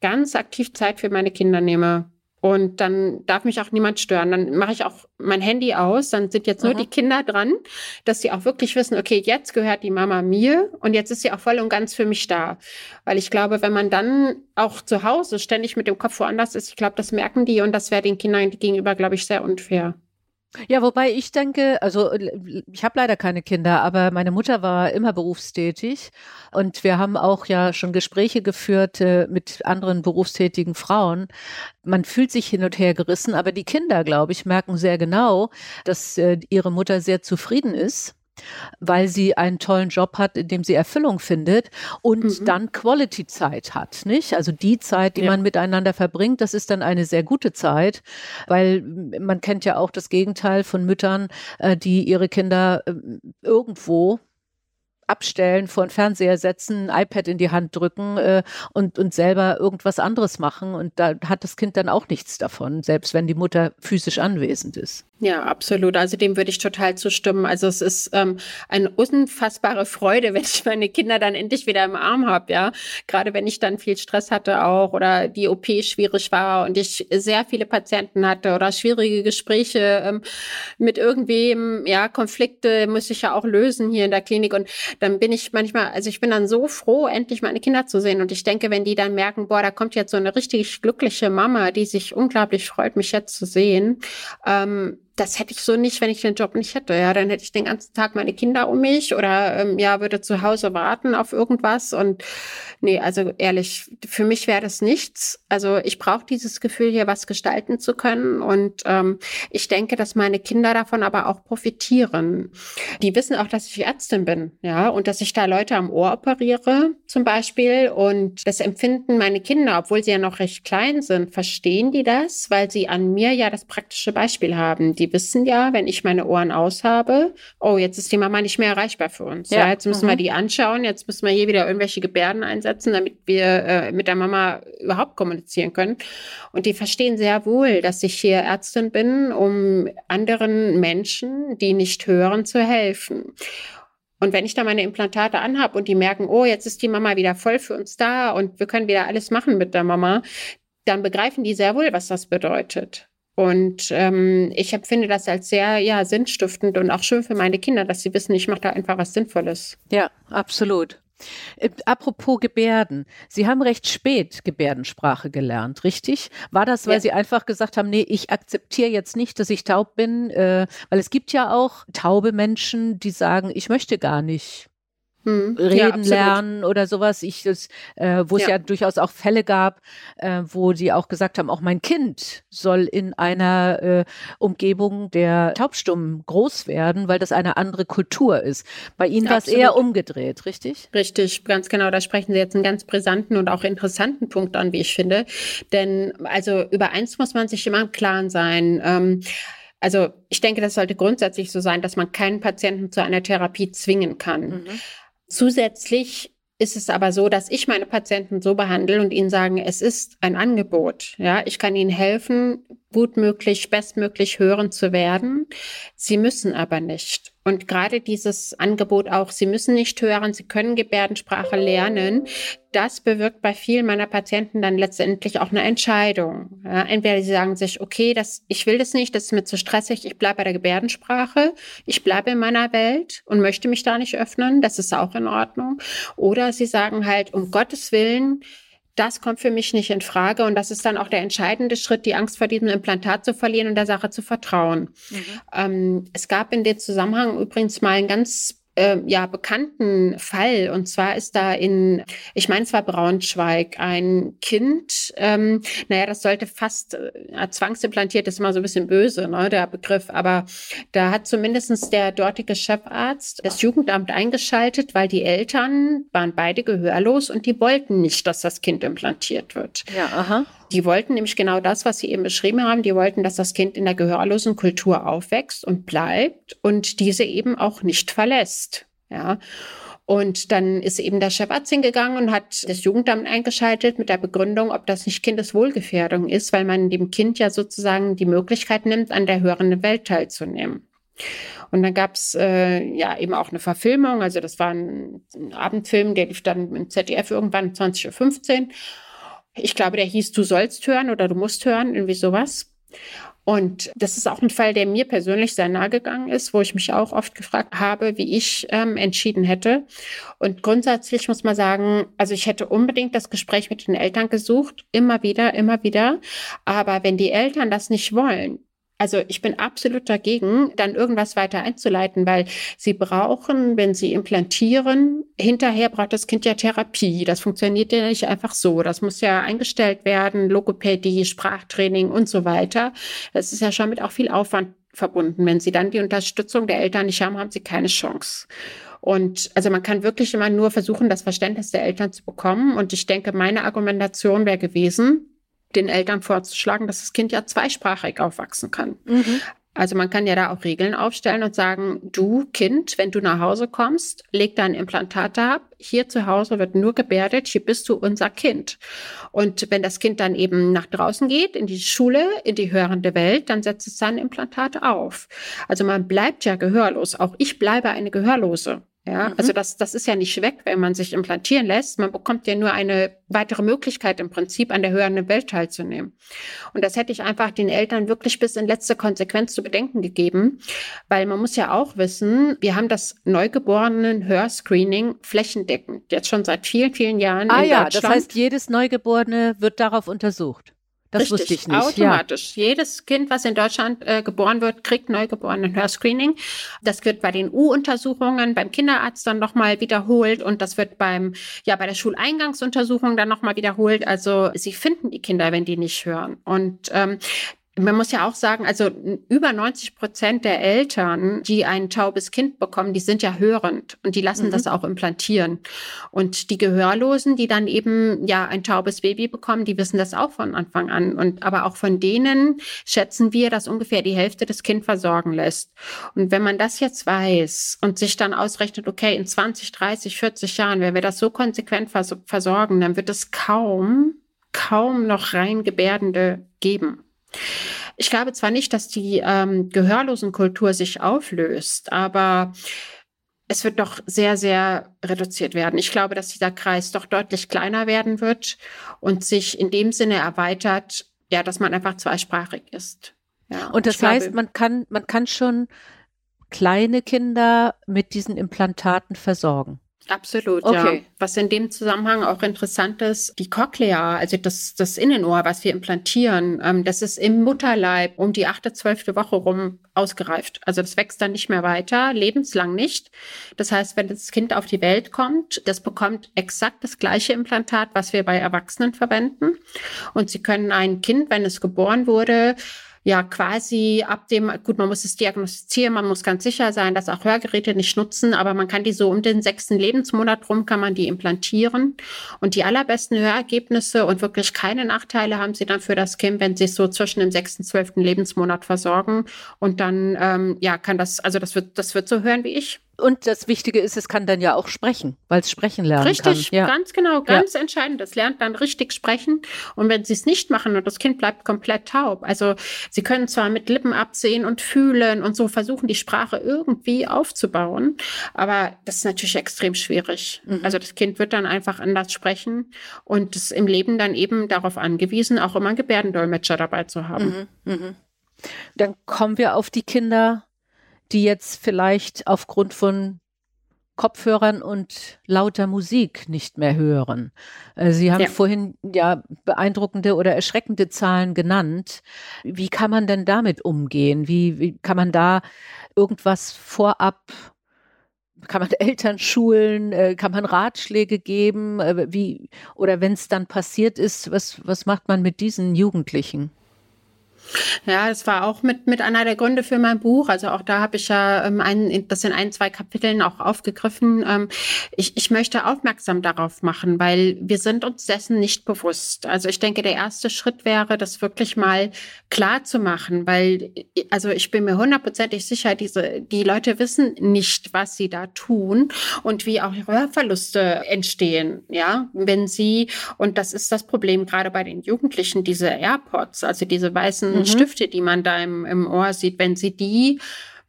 ganz aktiv Zeit für meine Kinder nehme. Und dann darf mich auch niemand stören. Dann mache ich auch mein Handy aus. Dann sind jetzt nur mhm. die Kinder dran, dass sie auch wirklich wissen, okay, jetzt gehört die Mama mir und jetzt ist sie auch voll und ganz für mich da. Weil ich glaube, wenn man dann auch zu Hause ständig mit dem Kopf woanders ist, ich glaube, das merken die und das wäre den Kindern gegenüber, glaube ich, sehr unfair. Ja, wobei ich denke, also ich habe leider keine Kinder, aber meine Mutter war immer berufstätig und wir haben auch ja schon Gespräche geführt äh, mit anderen berufstätigen Frauen. Man fühlt sich hin und her gerissen, aber die Kinder, glaube ich, merken sehr genau, dass äh, ihre Mutter sehr zufrieden ist weil sie einen tollen Job hat, in dem sie Erfüllung findet und mhm. dann Quality-Zeit hat, nicht? Also die Zeit, die ja. man miteinander verbringt, das ist dann eine sehr gute Zeit, weil man kennt ja auch das Gegenteil von Müttern, äh, die ihre Kinder äh, irgendwo abstellen, vor den Fernseher setzen, ein iPad in die Hand drücken äh, und, und selber irgendwas anderes machen. Und da hat das Kind dann auch nichts davon, selbst wenn die Mutter physisch anwesend ist. Ja, absolut. Also dem würde ich total zustimmen. Also es ist ähm, eine unfassbare Freude, wenn ich meine Kinder dann endlich wieder im Arm habe, ja. Gerade wenn ich dann viel Stress hatte auch oder die OP schwierig war und ich sehr viele Patienten hatte oder schwierige Gespräche ähm, mit irgendwem, ja, Konflikte muss ich ja auch lösen hier in der Klinik. Und dann bin ich manchmal, also ich bin dann so froh, endlich meine Kinder zu sehen. Und ich denke, wenn die dann merken, boah, da kommt jetzt so eine richtig glückliche Mama, die sich unglaublich freut, mich jetzt zu sehen, ähm, das hätte ich so nicht, wenn ich den Job nicht hätte. Ja, dann hätte ich den ganzen Tag meine Kinder um mich oder ähm, ja, würde zu Hause warten auf irgendwas. Und nee, also ehrlich, für mich wäre das nichts. Also ich brauche dieses Gefühl, hier was gestalten zu können. Und ähm, ich denke, dass meine Kinder davon aber auch profitieren. Die wissen auch, dass ich Ärztin bin, ja, und dass ich da Leute am Ohr operiere, zum Beispiel. Und das empfinden meine Kinder, obwohl sie ja noch recht klein sind, verstehen die das, weil sie an mir ja das praktische Beispiel haben. Die wissen ja, wenn ich meine Ohren aus habe, oh, jetzt ist die Mama nicht mehr erreichbar für uns. Ja, ja jetzt müssen mhm. wir die anschauen, jetzt müssen wir hier wieder irgendwelche Gebärden einsetzen, damit wir äh, mit der Mama überhaupt kommunizieren können. Und die verstehen sehr wohl, dass ich hier Ärztin bin, um anderen Menschen, die nicht hören, zu helfen. Und wenn ich da meine Implantate anhab und die merken, oh, jetzt ist die Mama wieder voll für uns da und wir können wieder alles machen mit der Mama, dann begreifen die sehr wohl, was das bedeutet. Und ähm, ich empfinde das als sehr ja, sinnstiftend und auch schön für meine Kinder, dass sie wissen, ich mache da einfach was Sinnvolles. Ja, absolut. Äh, apropos Gebärden. Sie haben recht spät Gebärdensprache gelernt, richtig? War das, weil ja. Sie einfach gesagt haben, nee, ich akzeptiere jetzt nicht, dass ich taub bin? Äh, weil es gibt ja auch taube Menschen, die sagen, ich möchte gar nicht hm. reden ja, lernen oder sowas. Ich, das, äh, wo es ja. ja. durchaus auch Fälle gab, äh, wo die auch gesagt haben, auch mein Kind soll in einer äh, Umgebung der Taubstummen groß werden, weil das eine andere Kultur ist. Bei Ihnen war es eher umgedreht, richtig? Richtig, ganz genau. Da sprechen Sie jetzt einen ganz brisanten und auch interessanten Punkt an, wie ich finde. Denn also über eins muss man sich immer im Klaren sein. Ähm, also ich denke, das sollte grundsätzlich so sein, dass man keinen Patienten zu einer Therapie zwingen kann. Mhm. Zusätzlich ist es aber so, dass ich meine Patienten so behandle und ihnen sagen, es ist ein Angebot. Ja, ich kann ihnen helfen, gutmöglich, bestmöglich hören zu werden. Sie müssen aber nicht. Und gerade dieses Angebot auch, Sie müssen nicht hören, Sie können Gebärdensprache lernen, das bewirkt bei vielen meiner Patienten dann letztendlich auch eine Entscheidung. Ja, entweder sie sagen sich, okay, das, ich will das nicht, das ist mir zu stressig, ich bleibe bei der Gebärdensprache, ich bleibe in meiner Welt und möchte mich da nicht öffnen, das ist auch in Ordnung. Oder sie sagen halt, um Gottes Willen, das kommt für mich nicht in Frage. Und das ist dann auch der entscheidende Schritt, die Angst vor diesem Implantat zu verlieren und der Sache zu vertrauen. Mhm. Ähm, es gab in dem Zusammenhang übrigens mal ein ganz äh, ja, bekannten Fall. Und zwar ist da in, ich meine, es war Braunschweig, ein Kind, ähm, naja, das sollte fast äh, zwangsimplantiert, ist immer so ein bisschen böse, ne, der Begriff, aber da hat zumindestens der dortige Chefarzt das Jugendamt eingeschaltet, weil die Eltern waren beide gehörlos und die wollten nicht, dass das Kind implantiert wird. Ja, aha. Die wollten nämlich genau das, was Sie eben beschrieben haben. Die wollten, dass das Kind in der gehörlosen Kultur aufwächst und bleibt und diese eben auch nicht verlässt. Ja. Und dann ist eben der Chefarzt hingegangen und hat das Jugendamt eingeschaltet mit der Begründung, ob das nicht Kindeswohlgefährdung ist, weil man dem Kind ja sozusagen die Möglichkeit nimmt, an der hörenden Welt teilzunehmen. Und dann gab's äh, ja eben auch eine Verfilmung, also das war ein, ein Abendfilm, der lief dann im ZDF irgendwann 20.15 Uhr. Ich glaube, der hieß Du sollst hören oder Du musst hören, irgendwie sowas. Und das ist auch ein Fall, der mir persönlich sehr nahe gegangen ist, wo ich mich auch oft gefragt habe, wie ich ähm, entschieden hätte. Und grundsätzlich muss man sagen, also ich hätte unbedingt das Gespräch mit den Eltern gesucht, immer wieder, immer wieder. Aber wenn die Eltern das nicht wollen, also ich bin absolut dagegen, dann irgendwas weiter einzuleiten, weil sie brauchen, wenn sie implantieren, hinterher braucht das Kind ja Therapie. Das funktioniert ja nicht einfach so. Das muss ja eingestellt werden, Logopädie, Sprachtraining und so weiter. Das ist ja schon mit auch viel Aufwand verbunden. Wenn sie dann die Unterstützung der Eltern nicht haben, haben sie keine Chance. Und also man kann wirklich immer nur versuchen, das Verständnis der Eltern zu bekommen. Und ich denke, meine Argumentation wäre gewesen, den Eltern vorzuschlagen, dass das Kind ja zweisprachig aufwachsen kann. Mhm. Also man kann ja da auch Regeln aufstellen und sagen, du Kind, wenn du nach Hause kommst, leg dein Implantat ab. Hier zu Hause wird nur gebärdet, hier bist du unser Kind. Und wenn das Kind dann eben nach draußen geht, in die Schule, in die hörende Welt, dann setzt es sein Implantat auf. Also man bleibt ja gehörlos. Auch ich bleibe eine Gehörlose. Ja, mhm. also das, das ist ja nicht weg, wenn man sich implantieren lässt. Man bekommt ja nur eine weitere Möglichkeit im Prinzip an der höheren Welt teilzunehmen. Und das hätte ich einfach den Eltern wirklich bis in letzte Konsequenz zu bedenken gegeben, weil man muss ja auch wissen, wir haben das neugeborenen Hörscreening flächendeckend, jetzt schon seit vielen, vielen Jahren. Ah ja, das heißt, jedes Neugeborene wird darauf untersucht. Das Richtig, wusste ich nicht. Automatisch. Ja. Jedes Kind, was in Deutschland äh, geboren wird, kriegt neugeborenen Hörscreening. Das wird bei den U-Untersuchungen beim Kinderarzt dann nochmal wiederholt und das wird beim, ja, bei der Schuleingangsuntersuchung dann nochmal wiederholt. Also sie finden die Kinder, wenn die nicht hören. Und ähm, man muss ja auch sagen, also über 90 Prozent der Eltern, die ein taubes Kind bekommen, die sind ja hörend und die lassen mhm. das auch implantieren. Und die Gehörlosen, die dann eben ja ein taubes Baby bekommen, die wissen das auch von Anfang an. Und aber auch von denen schätzen wir, dass ungefähr die Hälfte das Kind versorgen lässt. Und wenn man das jetzt weiß und sich dann ausrechnet, okay, in 20, 30, 40 Jahren, wenn wir das so konsequent vers versorgen, dann wird es kaum, kaum noch rein Gebärdende geben. Ich glaube zwar nicht, dass die ähm, Gehörlosenkultur sich auflöst, aber es wird doch sehr, sehr reduziert werden. Ich glaube, dass dieser Kreis doch deutlich kleiner werden wird und sich in dem Sinne erweitert, ja, dass man einfach zweisprachig ist. Ja, und das heißt, glaube, man kann, man kann schon kleine Kinder mit diesen Implantaten versorgen. Absolut, okay. ja. Was in dem Zusammenhang auch interessant ist, die Cochlea, also das, das Innenohr, was wir implantieren, ähm, das ist im Mutterleib um die achte, zwölfte Woche rum ausgereift. Also das wächst dann nicht mehr weiter, lebenslang nicht. Das heißt, wenn das Kind auf die Welt kommt, das bekommt exakt das gleiche Implantat, was wir bei Erwachsenen verwenden. Und sie können ein Kind, wenn es geboren wurde, ja quasi ab dem, gut, man muss es diagnostizieren, man muss ganz sicher sein, dass auch Hörgeräte nicht nutzen, aber man kann die so um den sechsten Lebensmonat rum, kann man die implantieren. Und die allerbesten Hörergebnisse und wirklich keine Nachteile haben sie dann für das Kind, wenn sie es so zwischen dem sechsten, zwölften Lebensmonat versorgen. Und dann, ähm, ja, kann das, also das wird, das wird so hören wie ich. Und das Wichtige ist, es kann dann ja auch sprechen, weil es sprechen lernen richtig, kann. Richtig, ja. ganz genau, ganz ja. entscheidend. Das lernt dann richtig sprechen. Und wenn sie es nicht machen und das Kind bleibt komplett taub, also sie können zwar mit Lippen absehen und fühlen und so versuchen, die Sprache irgendwie aufzubauen, aber das ist natürlich extrem schwierig. Mhm. Also das Kind wird dann einfach anders sprechen und ist im Leben dann eben darauf angewiesen, auch immer einen Gebärdendolmetscher dabei zu haben. Mhm. Mhm. Dann kommen wir auf die Kinder, die jetzt vielleicht aufgrund von Kopfhörern und lauter Musik nicht mehr hören. Äh, Sie haben ja. vorhin ja beeindruckende oder erschreckende Zahlen genannt. Wie kann man denn damit umgehen? Wie, wie kann man da irgendwas vorab kann man Eltern schulen? Äh, kann man Ratschläge geben? Äh, wie, oder wenn es dann passiert ist, was, was macht man mit diesen Jugendlichen? Ja, das war auch mit, mit einer der Gründe für mein Buch. Also auch da habe ich ja ähm, ein, das in ein, zwei Kapiteln auch aufgegriffen. Ähm, ich, ich möchte aufmerksam darauf machen, weil wir sind uns dessen nicht bewusst. Also ich denke, der erste Schritt wäre, das wirklich mal klar zu machen, weil, also ich bin mir hundertprozentig sicher, diese, die Leute wissen nicht, was sie da tun und wie auch Hörverluste entstehen, ja, wenn sie, und das ist das Problem gerade bei den Jugendlichen, diese AirPods, also diese weißen mhm. Stifte, die man da im, im Ohr sieht, wenn Sie die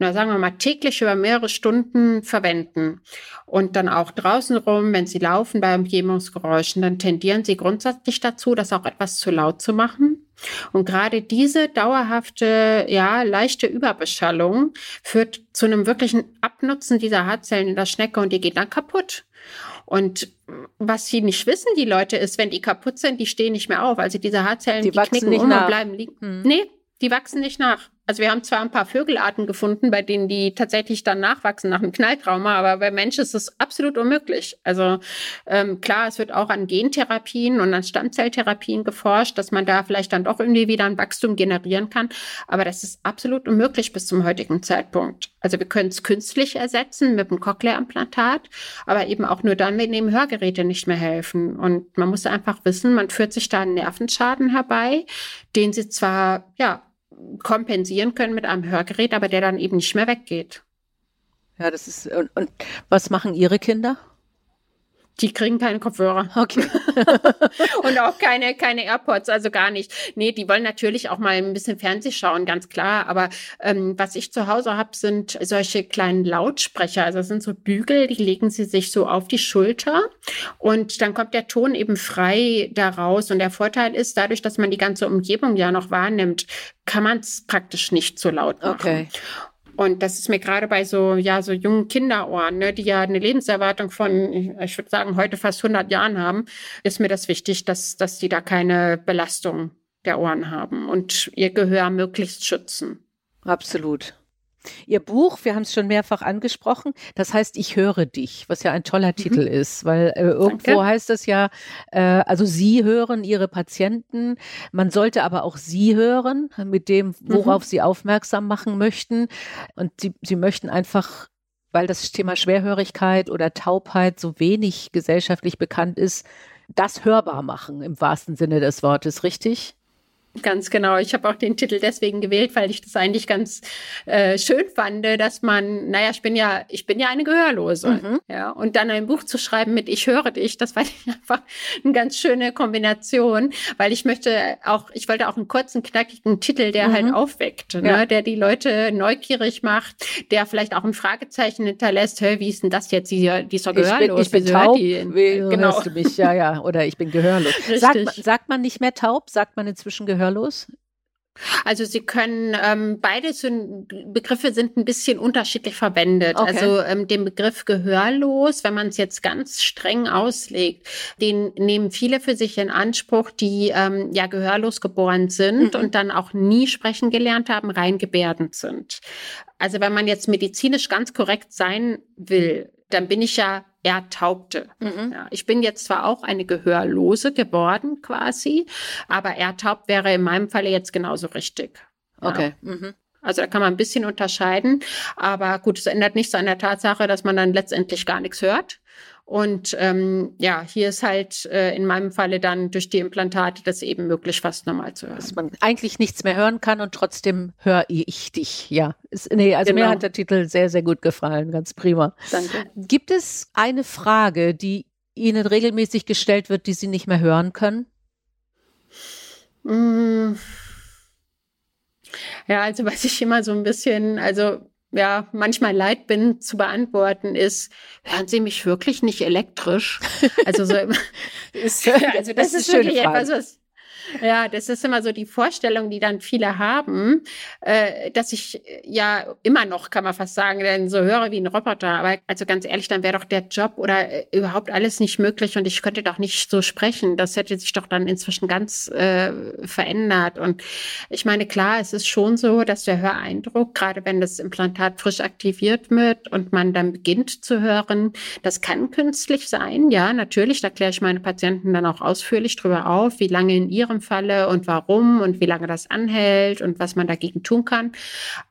na, sagen wir mal, täglich über mehrere Stunden verwenden und dann auch draußen rum, wenn sie laufen bei Umgebungsgeräuschen, dann tendieren sie grundsätzlich dazu, das auch etwas zu laut zu machen. Und gerade diese dauerhafte, ja, leichte Überbeschallung führt zu einem wirklichen Abnutzen dieser Haarzellen in der Schnecke und die geht dann kaputt. Und was sie nicht wissen, die Leute, ist, wenn die kaputt sind, die stehen nicht mehr auf. Also diese Haarzellen, die, die knicken nicht um nach. und bleiben liegen. Hm. Nee, die wachsen nicht nach. Also wir haben zwar ein paar Vögelarten gefunden, bei denen die tatsächlich dann nachwachsen nach einem Knalltrauma, aber bei Menschen ist es absolut unmöglich. Also ähm, klar, es wird auch an Gentherapien und an Stammzelltherapien geforscht, dass man da vielleicht dann doch irgendwie wieder ein Wachstum generieren kann. Aber das ist absolut unmöglich bis zum heutigen Zeitpunkt. Also wir können es künstlich ersetzen mit einem Cochlea-Implantat, aber eben auch nur dann, wenn eben Hörgeräte nicht mehr helfen. Und man muss einfach wissen, man führt sich da einen Nervenschaden herbei, den sie zwar, ja, kompensieren können mit einem Hörgerät, aber der dann eben nicht mehr weggeht. Ja, das ist, und, und was machen Ihre Kinder? Die kriegen keine Kopfhörer. Okay. und auch keine, keine AirPods, also gar nicht. Nee, die wollen natürlich auch mal ein bisschen Fernseh schauen, ganz klar. Aber ähm, was ich zu Hause habe, sind solche kleinen Lautsprecher. Also das sind so Bügel, die legen sie sich so auf die Schulter und dann kommt der Ton eben frei daraus. Und der Vorteil ist, dadurch, dass man die ganze Umgebung ja noch wahrnimmt, kann man es praktisch nicht so laut machen. Okay. Und das ist mir gerade bei so, ja, so jungen Kinderohren, ne, die ja eine Lebenserwartung von, ich würde sagen, heute fast 100 Jahren haben, ist mir das wichtig, dass, dass die da keine Belastung der Ohren haben und ihr Gehör möglichst schützen. Absolut. Ihr Buch, wir haben es schon mehrfach angesprochen, das heißt Ich höre dich, was ja ein toller mhm. Titel ist, weil äh, irgendwo Danke. heißt es ja, äh, also Sie hören Ihre Patienten, man sollte aber auch Sie hören mit dem, worauf mhm. Sie aufmerksam machen möchten. Und Sie, Sie möchten einfach weil das Thema Schwerhörigkeit oder Taubheit so wenig gesellschaftlich bekannt ist, das hörbar machen im wahrsten Sinne des Wortes, richtig? Ganz genau. Ich habe auch den Titel deswegen gewählt, weil ich das eigentlich ganz äh, schön fand, dass man, naja, ich bin ja, ich bin ja eine Gehörlose. Mhm. Ja, und dann ein Buch zu schreiben mit Ich höre dich, das war einfach eine ganz schöne Kombination, weil ich möchte auch, ich wollte auch einen kurzen, knackigen Titel, der halt mhm. halt aufweckt, ne, ja. ne, der die Leute neugierig macht, der vielleicht auch ein Fragezeichen hinterlässt, hör, wie ist denn das jetzt, die, die ist doch gehörlos. Ich bin, ich bin taub, wie genau. hörst du mich? Ja, ja, oder ich bin gehörlos. Sagt, sagt man nicht mehr taub? Sagt man inzwischen gehörlos? Gehörlos? Also sie können ähm, beide sind, Begriffe sind ein bisschen unterschiedlich verwendet. Okay. Also ähm, den Begriff gehörlos, wenn man es jetzt ganz streng auslegt, den nehmen viele für sich in Anspruch, die ähm, ja gehörlos geboren sind mhm. und dann auch nie sprechen gelernt haben, rein gebärdend sind. Also wenn man jetzt medizinisch ganz korrekt sein will, dann bin ich ja Ertaubte. Mhm. Ja, ich bin jetzt zwar auch eine Gehörlose geworden quasi, aber ertaubt wäre in meinem Falle jetzt genauso richtig. Okay. Ja. Mhm. Also da kann man ein bisschen unterscheiden, aber gut, es ändert nichts an der Tatsache, dass man dann letztendlich gar nichts hört Und ähm, ja, hier ist halt äh, in meinem Falle dann durch die Implantate das eben möglich, fast normal zu hören. Dass man eigentlich nichts mehr hören kann und trotzdem höre ich dich. Ja, ist, nee, also genau. mir hat der Titel sehr, sehr gut gefallen. Ganz prima. Danke. Gibt es eine Frage, die Ihnen regelmäßig gestellt wird, die Sie nicht mehr hören können? Mmh. Ja, also was ich immer so ein bisschen, also ja, manchmal leid bin zu beantworten, ist, hören Sie mich wirklich nicht elektrisch? Also so, ist, also das, das ist, ist wirklich etwas, was, ja, das ist immer so die Vorstellung, die dann viele haben, äh, dass ich äh, ja immer noch, kann man fast sagen, denn so höre wie ein Roboter. Aber also ganz ehrlich, dann wäre doch der Job oder äh, überhaupt alles nicht möglich und ich könnte doch nicht so sprechen. Das hätte sich doch dann inzwischen ganz äh, verändert. Und ich meine, klar, es ist schon so, dass der Höreindruck, gerade wenn das Implantat frisch aktiviert wird und man dann beginnt zu hören, das kann künstlich sein. Ja, natürlich, da kläre ich meine Patienten dann auch ausführlich drüber auf, wie lange in ihrem Falle und warum und wie lange das anhält und was man dagegen tun kann.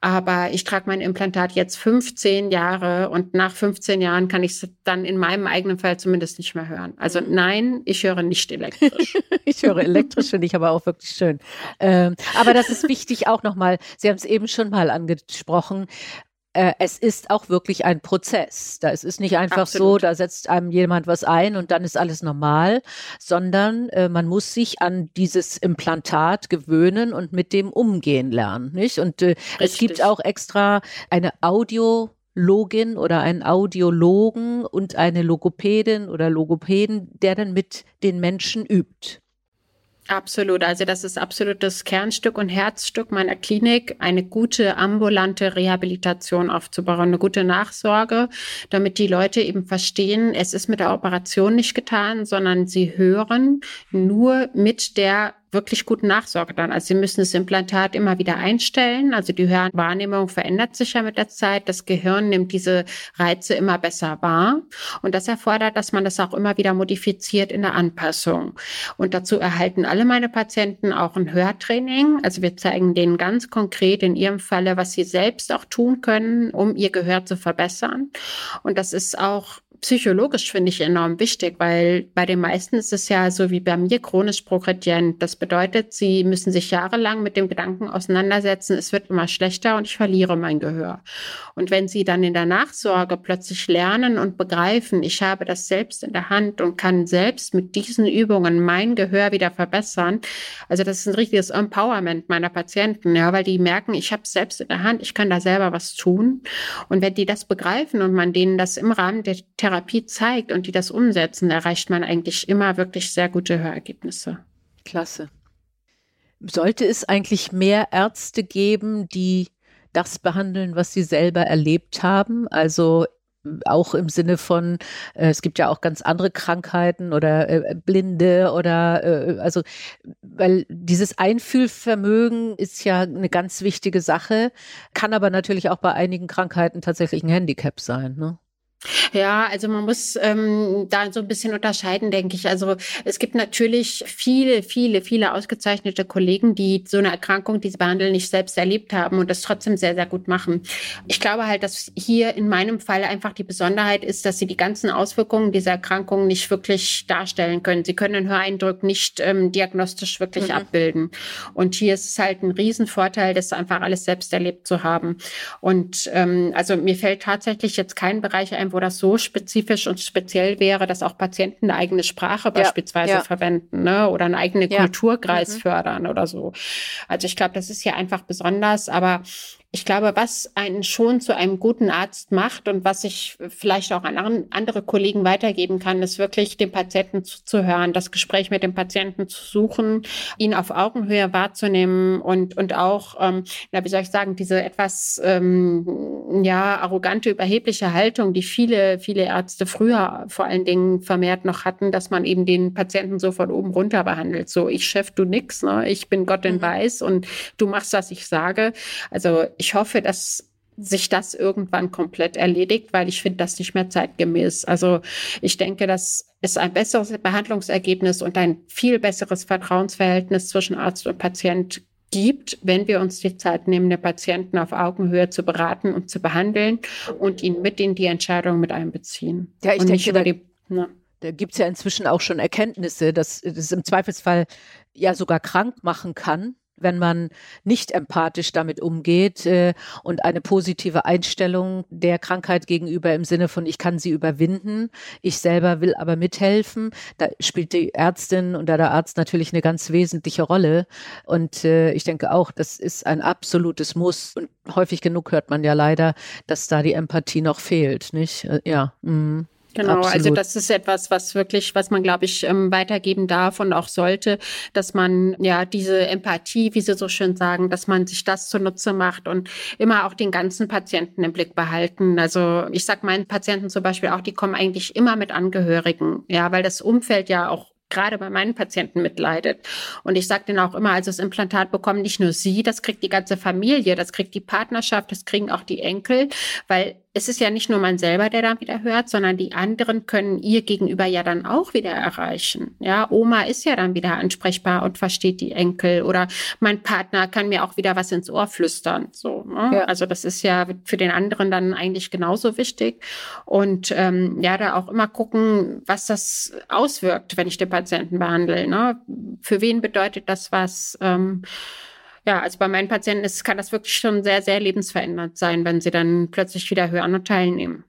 Aber ich trage mein Implantat jetzt 15 Jahre und nach 15 Jahren kann ich es dann in meinem eigenen Fall zumindest nicht mehr hören. Also mhm. nein, ich höre nicht elektrisch. ich höre elektrisch, finde ich aber auch wirklich schön. Ähm, aber das ist wichtig auch nochmal, Sie haben es eben schon mal angesprochen, äh, es ist auch wirklich ein Prozess. Da es ist nicht einfach Absolut. so, da setzt einem jemand was ein und dann ist alles normal, sondern äh, man muss sich an dieses Implantat gewöhnen und mit dem umgehen lernen, nicht? Und äh, es gibt auch extra eine Audio Login oder einen Audiologen und eine Logopädin oder Logopäden, der dann mit den Menschen übt. Absolut. Also das ist absolut das Kernstück und Herzstück meiner Klinik, eine gute ambulante Rehabilitation aufzubauen, eine gute Nachsorge, damit die Leute eben verstehen, es ist mit der Operation nicht getan, sondern sie hören nur mit der wirklich guten Nachsorge dann. Also Sie müssen das Implantat immer wieder einstellen. Also die Hörwahrnehmung verändert sich ja mit der Zeit. Das Gehirn nimmt diese Reize immer besser wahr. Und das erfordert, dass man das auch immer wieder modifiziert in der Anpassung. Und dazu erhalten alle meine Patienten auch ein Hörtraining. Also wir zeigen denen ganz konkret in ihrem Falle, was sie selbst auch tun können, um ihr Gehör zu verbessern. Und das ist auch psychologisch finde ich enorm wichtig, weil bei den meisten ist es ja so wie bei mir chronisch progredient. Das bedeutet, sie müssen sich jahrelang mit dem Gedanken auseinandersetzen, es wird immer schlechter und ich verliere mein Gehör. Und wenn sie dann in der Nachsorge plötzlich lernen und begreifen, ich habe das selbst in der Hand und kann selbst mit diesen Übungen mein Gehör wieder verbessern, also das ist ein richtiges Empowerment meiner Patienten, ja, weil die merken, ich habe es selbst in der Hand, ich kann da selber was tun. Und wenn die das begreifen und man denen das im Rahmen der Therapie zeigt und die das umsetzen, erreicht man eigentlich immer wirklich sehr gute Hörergebnisse. Klasse. Sollte es eigentlich mehr Ärzte geben, die das behandeln, was sie selber erlebt haben? Also auch im Sinne von, äh, es gibt ja auch ganz andere Krankheiten oder äh, Blinde oder äh, also, weil dieses Einfühlvermögen ist ja eine ganz wichtige Sache, kann aber natürlich auch bei einigen Krankheiten tatsächlich ein Handicap sein. Ne? Ja, also man muss ähm, da so ein bisschen unterscheiden, denke ich. Also es gibt natürlich viele, viele, viele ausgezeichnete Kollegen, die so eine Erkrankung, die sie behandeln, nicht selbst erlebt haben und das trotzdem sehr, sehr gut machen. Ich glaube halt, dass hier in meinem Fall einfach die Besonderheit ist, dass sie die ganzen Auswirkungen dieser Erkrankung nicht wirklich darstellen können. Sie können den Höreindruck nicht ähm, diagnostisch wirklich mhm. abbilden. Und hier ist es halt ein Riesenvorteil, das einfach alles selbst erlebt zu haben. Und ähm, also mir fällt tatsächlich jetzt kein Bereich ein, wo das so spezifisch und speziell wäre, dass auch Patienten eine eigene Sprache ja, beispielsweise ja. verwenden ne? oder einen eigenen ja. Kulturkreis mhm. fördern oder so. Also ich glaube, das ist hier einfach besonders, aber ich glaube, was einen schon zu einem guten Arzt macht und was ich vielleicht auch an andere Kollegen weitergeben kann, ist wirklich dem Patienten zuzuhören, das Gespräch mit dem Patienten zu suchen, ihn auf Augenhöhe wahrzunehmen und, und auch, ähm, na, wie soll ich sagen, diese etwas, ähm, ja, arrogante, überhebliche Haltung, die viele, viele Ärzte früher vor allen Dingen vermehrt noch hatten, dass man eben den Patienten so von oben runter behandelt. So, ich Chef, du nix, ne? ich bin Gott in mhm. Weiß und du machst, was ich sage. Also ich hoffe, dass sich das irgendwann komplett erledigt, weil ich finde das nicht mehr zeitgemäß. Also ich denke, dass es ein besseres Behandlungsergebnis und ein viel besseres Vertrauensverhältnis zwischen Arzt und Patient gibt, wenn wir uns die Zeit nehmen, den Patienten auf Augenhöhe zu beraten und zu behandeln und ihn mit in die Entscheidung mit einbeziehen. Ja, ich und denke, da, Ja. Da gibt es ja inzwischen auch schon Erkenntnisse, dass es im Zweifelsfall ja sogar krank machen kann, wenn man nicht empathisch damit umgeht äh, und eine positive Einstellung der Krankheit gegenüber im Sinne von, ich kann sie überwinden, ich selber will aber mithelfen. Da spielt die Ärztin und der Arzt natürlich eine ganz wesentliche Rolle. Und äh, ich denke auch, das ist ein absolutes Muss. Und häufig genug hört man ja leider, dass da die Empathie noch fehlt, nicht? Äh, ja. Mm. Genau, also Absolut. also das ist etwas, was wirklich, was man, glaube ich, ähm, weitergeben darf und auch sollte, dass man ja diese Empathie, wie Sie so schön sagen, dass man sich das zunutze macht und immer auch den ganzen Patienten im Blick behalten. Also ich sage meinen Patienten zum Beispiel auch, die kommen eigentlich immer mit Angehörigen, ja, weil das Umfeld ja auch gerade bei meinen Patienten mitleidet. Und ich sage denen auch immer, also das Implantat bekommen nicht nur sie, das kriegt die ganze Familie, das kriegt die Partnerschaft, das kriegen auch die Enkel, weil es ist ja nicht nur man selber, der dann wieder hört, sondern die anderen können ihr gegenüber ja dann auch wieder erreichen. Ja, Oma ist ja dann wieder ansprechbar und versteht die Enkel oder mein Partner kann mir auch wieder was ins Ohr flüstern. So, ne? ja. also das ist ja für den anderen dann eigentlich genauso wichtig und ähm, ja, da auch immer gucken, was das auswirkt, wenn ich den Patienten behandle. Ne? Für wen bedeutet das was? Ähm, ja, also bei meinen Patienten ist, kann das wirklich schon sehr, sehr lebensverändert sein, wenn sie dann plötzlich wieder hören und teilnehmen.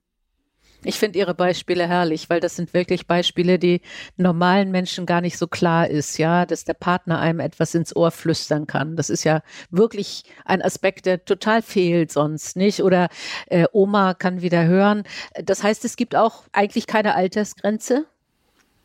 Ich finde Ihre Beispiele herrlich, weil das sind wirklich Beispiele, die normalen Menschen gar nicht so klar ist, ja, dass der Partner einem etwas ins Ohr flüstern kann. Das ist ja wirklich ein Aspekt, der total fehlt sonst nicht. Oder äh, Oma kann wieder hören. Das heißt, es gibt auch eigentlich keine Altersgrenze.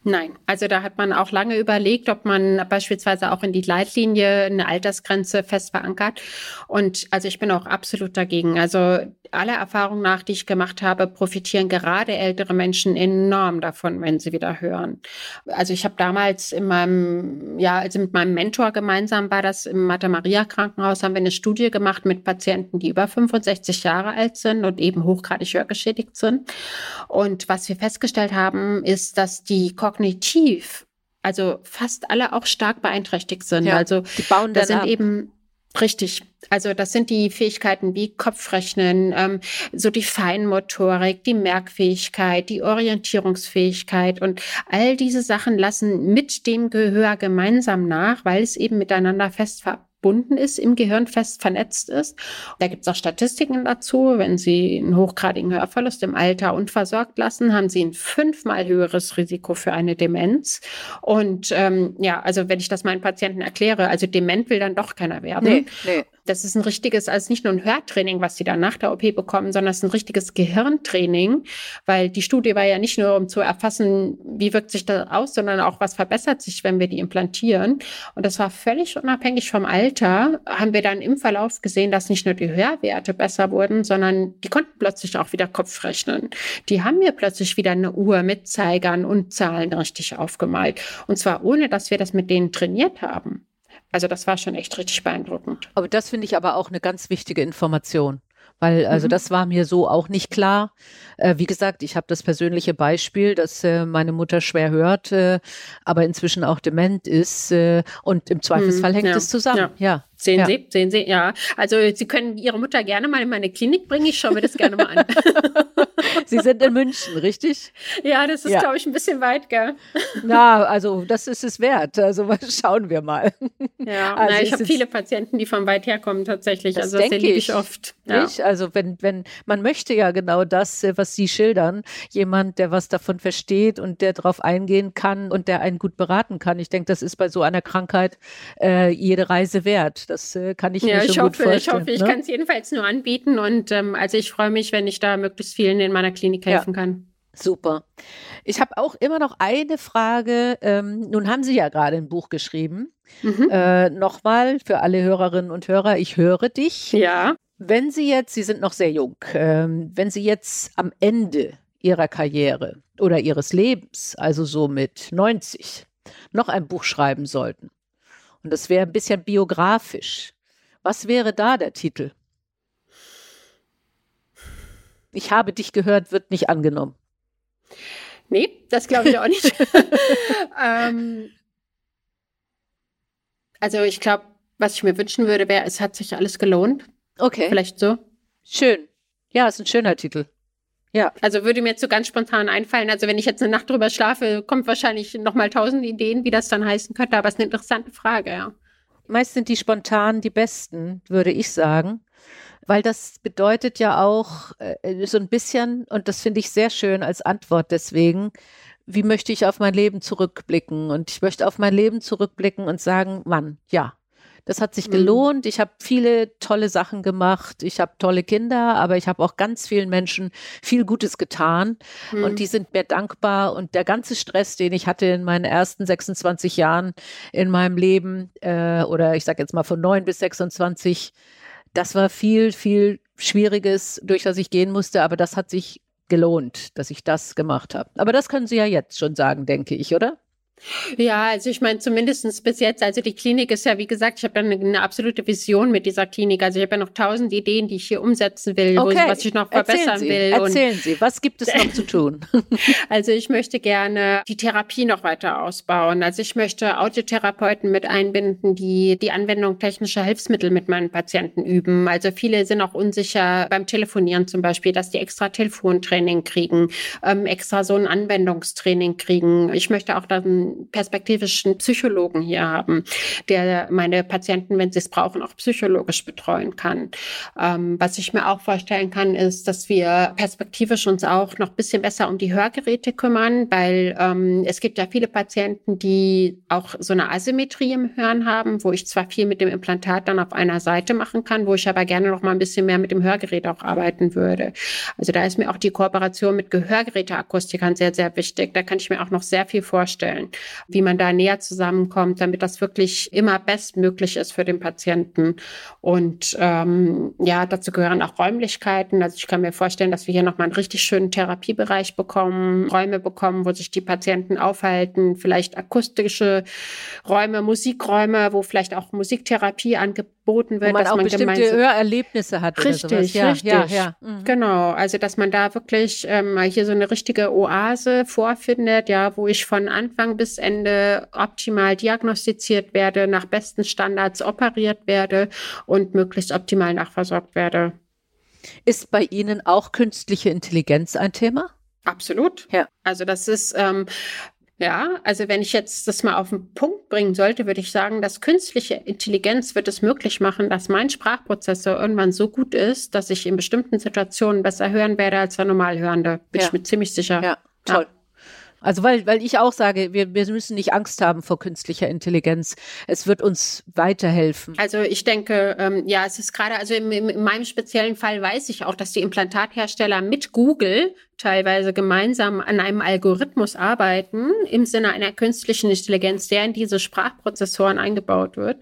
Nein, also da hat man auch lange überlegt, ob man beispielsweise auch in die Leitlinie eine Altersgrenze fest verankert. Und also ich bin auch absolut dagegen. Also aller Erfahrung nach, die ich gemacht habe, profitieren gerade ältere Menschen enorm davon, wenn sie wieder hören. Also ich habe damals in meinem, ja, also mit meinem Mentor gemeinsam war das im Mater Maria Krankenhaus, haben wir eine Studie gemacht mit Patienten, die über 65 Jahre alt sind und eben hochgradig hörgeschädigt sind. Und was wir festgestellt haben, ist, dass die kognitiv, also fast alle auch stark beeinträchtigt sind. Ja, also die bauen da sind ab. eben Richtig. Also das sind die Fähigkeiten wie Kopfrechnen, ähm, so die Feinmotorik, die Merkfähigkeit, die Orientierungsfähigkeit und all diese Sachen lassen mit dem Gehör gemeinsam nach, weil es eben miteinander fest ver verbunden ist, im Gehirn fest vernetzt ist. Da gibt es auch Statistiken dazu. Wenn Sie einen hochgradigen Hörverlust im Alter unversorgt lassen, haben Sie ein fünfmal höheres Risiko für eine Demenz. Und ähm, ja, also wenn ich das meinen Patienten erkläre, also dement will dann doch keiner werden. Nee, nee. Das ist ein richtiges, also nicht nur ein Hörtraining, was sie dann nach der OP bekommen, sondern es ist ein richtiges Gehirntraining, weil die Studie war ja nicht nur, um zu erfassen, wie wirkt sich das aus, sondern auch, was verbessert sich, wenn wir die implantieren. Und das war völlig unabhängig vom Alter, haben wir dann im Verlauf gesehen, dass nicht nur die Hörwerte besser wurden, sondern die konnten plötzlich auch wieder Kopf rechnen. Die haben mir plötzlich wieder eine Uhr mit Zeigern und Zahlen richtig aufgemalt. Und zwar ohne, dass wir das mit denen trainiert haben. Also das war schon echt richtig beeindruckend. Aber das finde ich aber auch eine ganz wichtige Information. Weil, also mhm. das war mir so auch nicht klar. Äh, wie gesagt, ich habe das persönliche Beispiel, dass äh, meine Mutter schwer hört, äh, aber inzwischen auch dement ist. Äh, und im Zweifelsfall mhm, hängt ja, es zusammen. Ja. ja. Sehen ja. Sie, sehen Sie, ja. Also Sie können Ihre Mutter gerne mal in meine Klinik bringen. Ich schaue mir das gerne mal an. Sie sind in München, richtig? Ja, das ist, ja. glaube ich, ein bisschen weit, gell? Na, also das ist es wert. Also schauen wir mal. Ja, also na, ich habe viele Patienten, die von weit herkommen tatsächlich. Das also das erlebe ich, ich oft. Ja. Also wenn, wenn, man möchte ja genau das, äh, was Sie schildern. Jemand, der was davon versteht und der darauf eingehen kann und der einen gut beraten kann. Ich denke, das ist bei so einer Krankheit äh, jede Reise wert. Das äh, kann ich ja, mir schon ich hoffe, gut vorstellen. Ich hoffe, ich ne? kann es jedenfalls nur anbieten und ähm, also ich freue mich, wenn ich da möglichst vielen in meiner Klinik helfen ja. kann. Super. Ich habe auch immer noch eine Frage. Ähm, nun haben Sie ja gerade ein Buch geschrieben. Mhm. Äh, Nochmal für alle Hörerinnen und Hörer, ich höre dich. Ja. Wenn Sie jetzt, Sie sind noch sehr jung, ähm, wenn Sie jetzt am Ende Ihrer Karriere oder Ihres Lebens, also so mit 90, noch ein Buch schreiben sollten, und das wäre ein bisschen biografisch. Was wäre da der Titel? Ich habe dich gehört, wird nicht angenommen. Nee, das glaube ich auch nicht. ähm, also ich glaube, was ich mir wünschen würde, wäre, es hat sich alles gelohnt. Okay. Vielleicht so. Schön. Ja, ist ein schöner Titel. Ja. Also würde mir jetzt so ganz spontan einfallen. Also wenn ich jetzt eine Nacht drüber schlafe, kommt wahrscheinlich noch mal tausend Ideen, wie das dann heißen könnte. Aber es ist eine interessante Frage, ja. Meist sind die spontan die besten, würde ich sagen. Weil das bedeutet ja auch äh, so ein bisschen, und das finde ich sehr schön als Antwort deswegen, wie möchte ich auf mein Leben zurückblicken? Und ich möchte auf mein Leben zurückblicken und sagen, Mann, ja, das hat sich mhm. gelohnt. Ich habe viele tolle Sachen gemacht. Ich habe tolle Kinder, aber ich habe auch ganz vielen Menschen viel Gutes getan. Mhm. Und die sind mir dankbar. Und der ganze Stress, den ich hatte in meinen ersten 26 Jahren in meinem Leben, äh, oder ich sage jetzt mal von 9 bis 26, das war viel, viel Schwieriges, durch das ich gehen musste. Aber das hat sich gelohnt, dass ich das gemacht habe. Aber das können Sie ja jetzt schon sagen, denke ich, oder? Ja, also ich meine, zumindestens bis jetzt, also die Klinik ist ja, wie gesagt, ich habe ja eine, eine, absolute Vision mit dieser Klinik. Also ich habe ja noch tausend Ideen, die ich hier umsetzen will, okay. wo, was ich noch verbessern Erzählen Sie. will. Erzählen Sie, was gibt es noch zu tun? also ich möchte gerne die Therapie noch weiter ausbauen. Also ich möchte Audiotherapeuten mit einbinden, die die Anwendung technischer Hilfsmittel mit meinen Patienten üben. Also viele sind auch unsicher beim Telefonieren zum Beispiel, dass die extra Telefontraining kriegen, ähm, extra so ein Anwendungstraining kriegen. Ich möchte auch dann perspektivischen Psychologen hier haben, der meine Patienten, wenn sie es brauchen, auch psychologisch betreuen kann. Ähm, was ich mir auch vorstellen kann, ist, dass wir perspektivisch uns auch noch ein bisschen besser um die Hörgeräte kümmern, weil ähm, es gibt ja viele Patienten, die auch so eine Asymmetrie im Hören haben, wo ich zwar viel mit dem Implantat dann auf einer Seite machen kann, wo ich aber gerne noch mal ein bisschen mehr mit dem Hörgerät auch arbeiten würde. Also da ist mir auch die Kooperation mit Gehörgeräteakustikern sehr, sehr wichtig. Da kann ich mir auch noch sehr viel vorstellen wie man da näher zusammenkommt, damit das wirklich immer bestmöglich ist für den Patienten. Und ähm, ja, dazu gehören auch Räumlichkeiten. Also ich kann mir vorstellen, dass wir hier nochmal einen richtig schönen Therapiebereich bekommen, Räume bekommen, wo sich die Patienten aufhalten, vielleicht akustische Räume, Musikräume, wo vielleicht auch Musiktherapie angeboten wird. Wo man dass auch man bestimmte Hörerlebnisse hat. Richtig, ja, richtig. Ja, ja. Mhm. Genau, also dass man da wirklich ähm, hier so eine richtige Oase vorfindet, ja, wo ich von Anfang bis Ende optimal diagnostiziert werde, nach besten Standards operiert werde und möglichst optimal nachversorgt werde. Ist bei Ihnen auch künstliche Intelligenz ein Thema? Absolut. Ja. Also das ist ähm, ja, also wenn ich jetzt das mal auf den Punkt bringen sollte, würde ich sagen, dass künstliche Intelligenz wird es möglich machen, dass mein Sprachprozessor irgendwann so gut ist, dass ich in bestimmten Situationen besser hören werde als der Normalhörende. Bin ja. ich mir ziemlich sicher. Ja, toll. Ja. Also weil, weil ich auch sage, wir, wir müssen nicht Angst haben vor künstlicher Intelligenz. Es wird uns weiterhelfen. Also ich denke, ähm, ja, es ist gerade, also in, in meinem speziellen Fall weiß ich auch, dass die Implantathersteller mit Google teilweise gemeinsam an einem Algorithmus arbeiten im Sinne einer künstlichen Intelligenz, der in diese Sprachprozessoren eingebaut wird.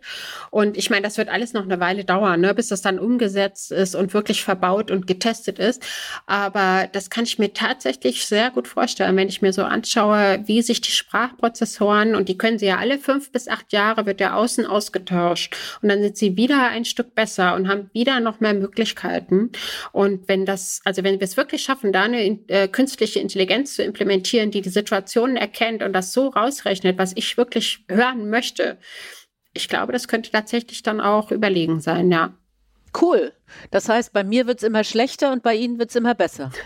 Und ich meine, das wird alles noch eine Weile dauern, ne, bis das dann umgesetzt ist und wirklich verbaut und getestet ist. Aber das kann ich mir tatsächlich sehr gut vorstellen, wenn ich mir so anschaue, wie sich die Sprachprozessoren, und die können sie ja alle fünf bis acht Jahre, wird der Außen ausgetauscht. Und dann sind sie wieder ein Stück besser und haben wieder noch mehr Möglichkeiten. Und wenn das, also wenn wir es wirklich schaffen, da eine äh, künstliche Intelligenz zu implementieren, die die Situationen erkennt und das so rausrechnet, was ich wirklich hören möchte. Ich glaube, das könnte tatsächlich dann auch überlegen sein, ja. Cool. Das heißt, bei mir wird es immer schlechter und bei Ihnen wird es immer besser.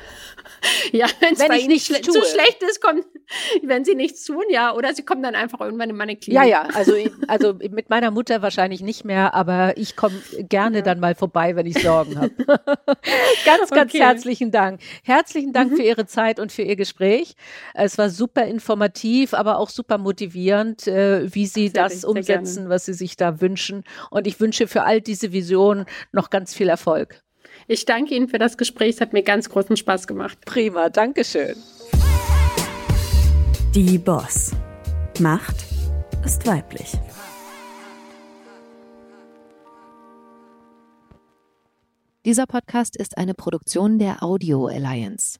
ja, wenn's wenn es nicht schle zu schlecht ist, kommt, wenn Sie nichts tun, ja, oder Sie kommen dann einfach irgendwann in meine Klinik. Ja, ja, also, also mit meiner Mutter wahrscheinlich nicht mehr, aber ich komme gerne ja. dann mal vorbei, wenn ich Sorgen habe. ganz, ganz okay. herzlichen Dank. Herzlichen Dank mhm. für Ihre Zeit und für Ihr Gespräch. Es war super informativ, aber auch super motivierend, äh, wie Sie sehr das umsetzen, was Sie sich da wünschen. Und ich wünsche für all diese Visionen noch ganz viel Erfolg. Ich danke Ihnen für das Gespräch. Es hat mir ganz großen Spaß gemacht. Prima, Dankeschön. Die Boss. Macht ist weiblich. Dieser Podcast ist eine Produktion der Audio Alliance.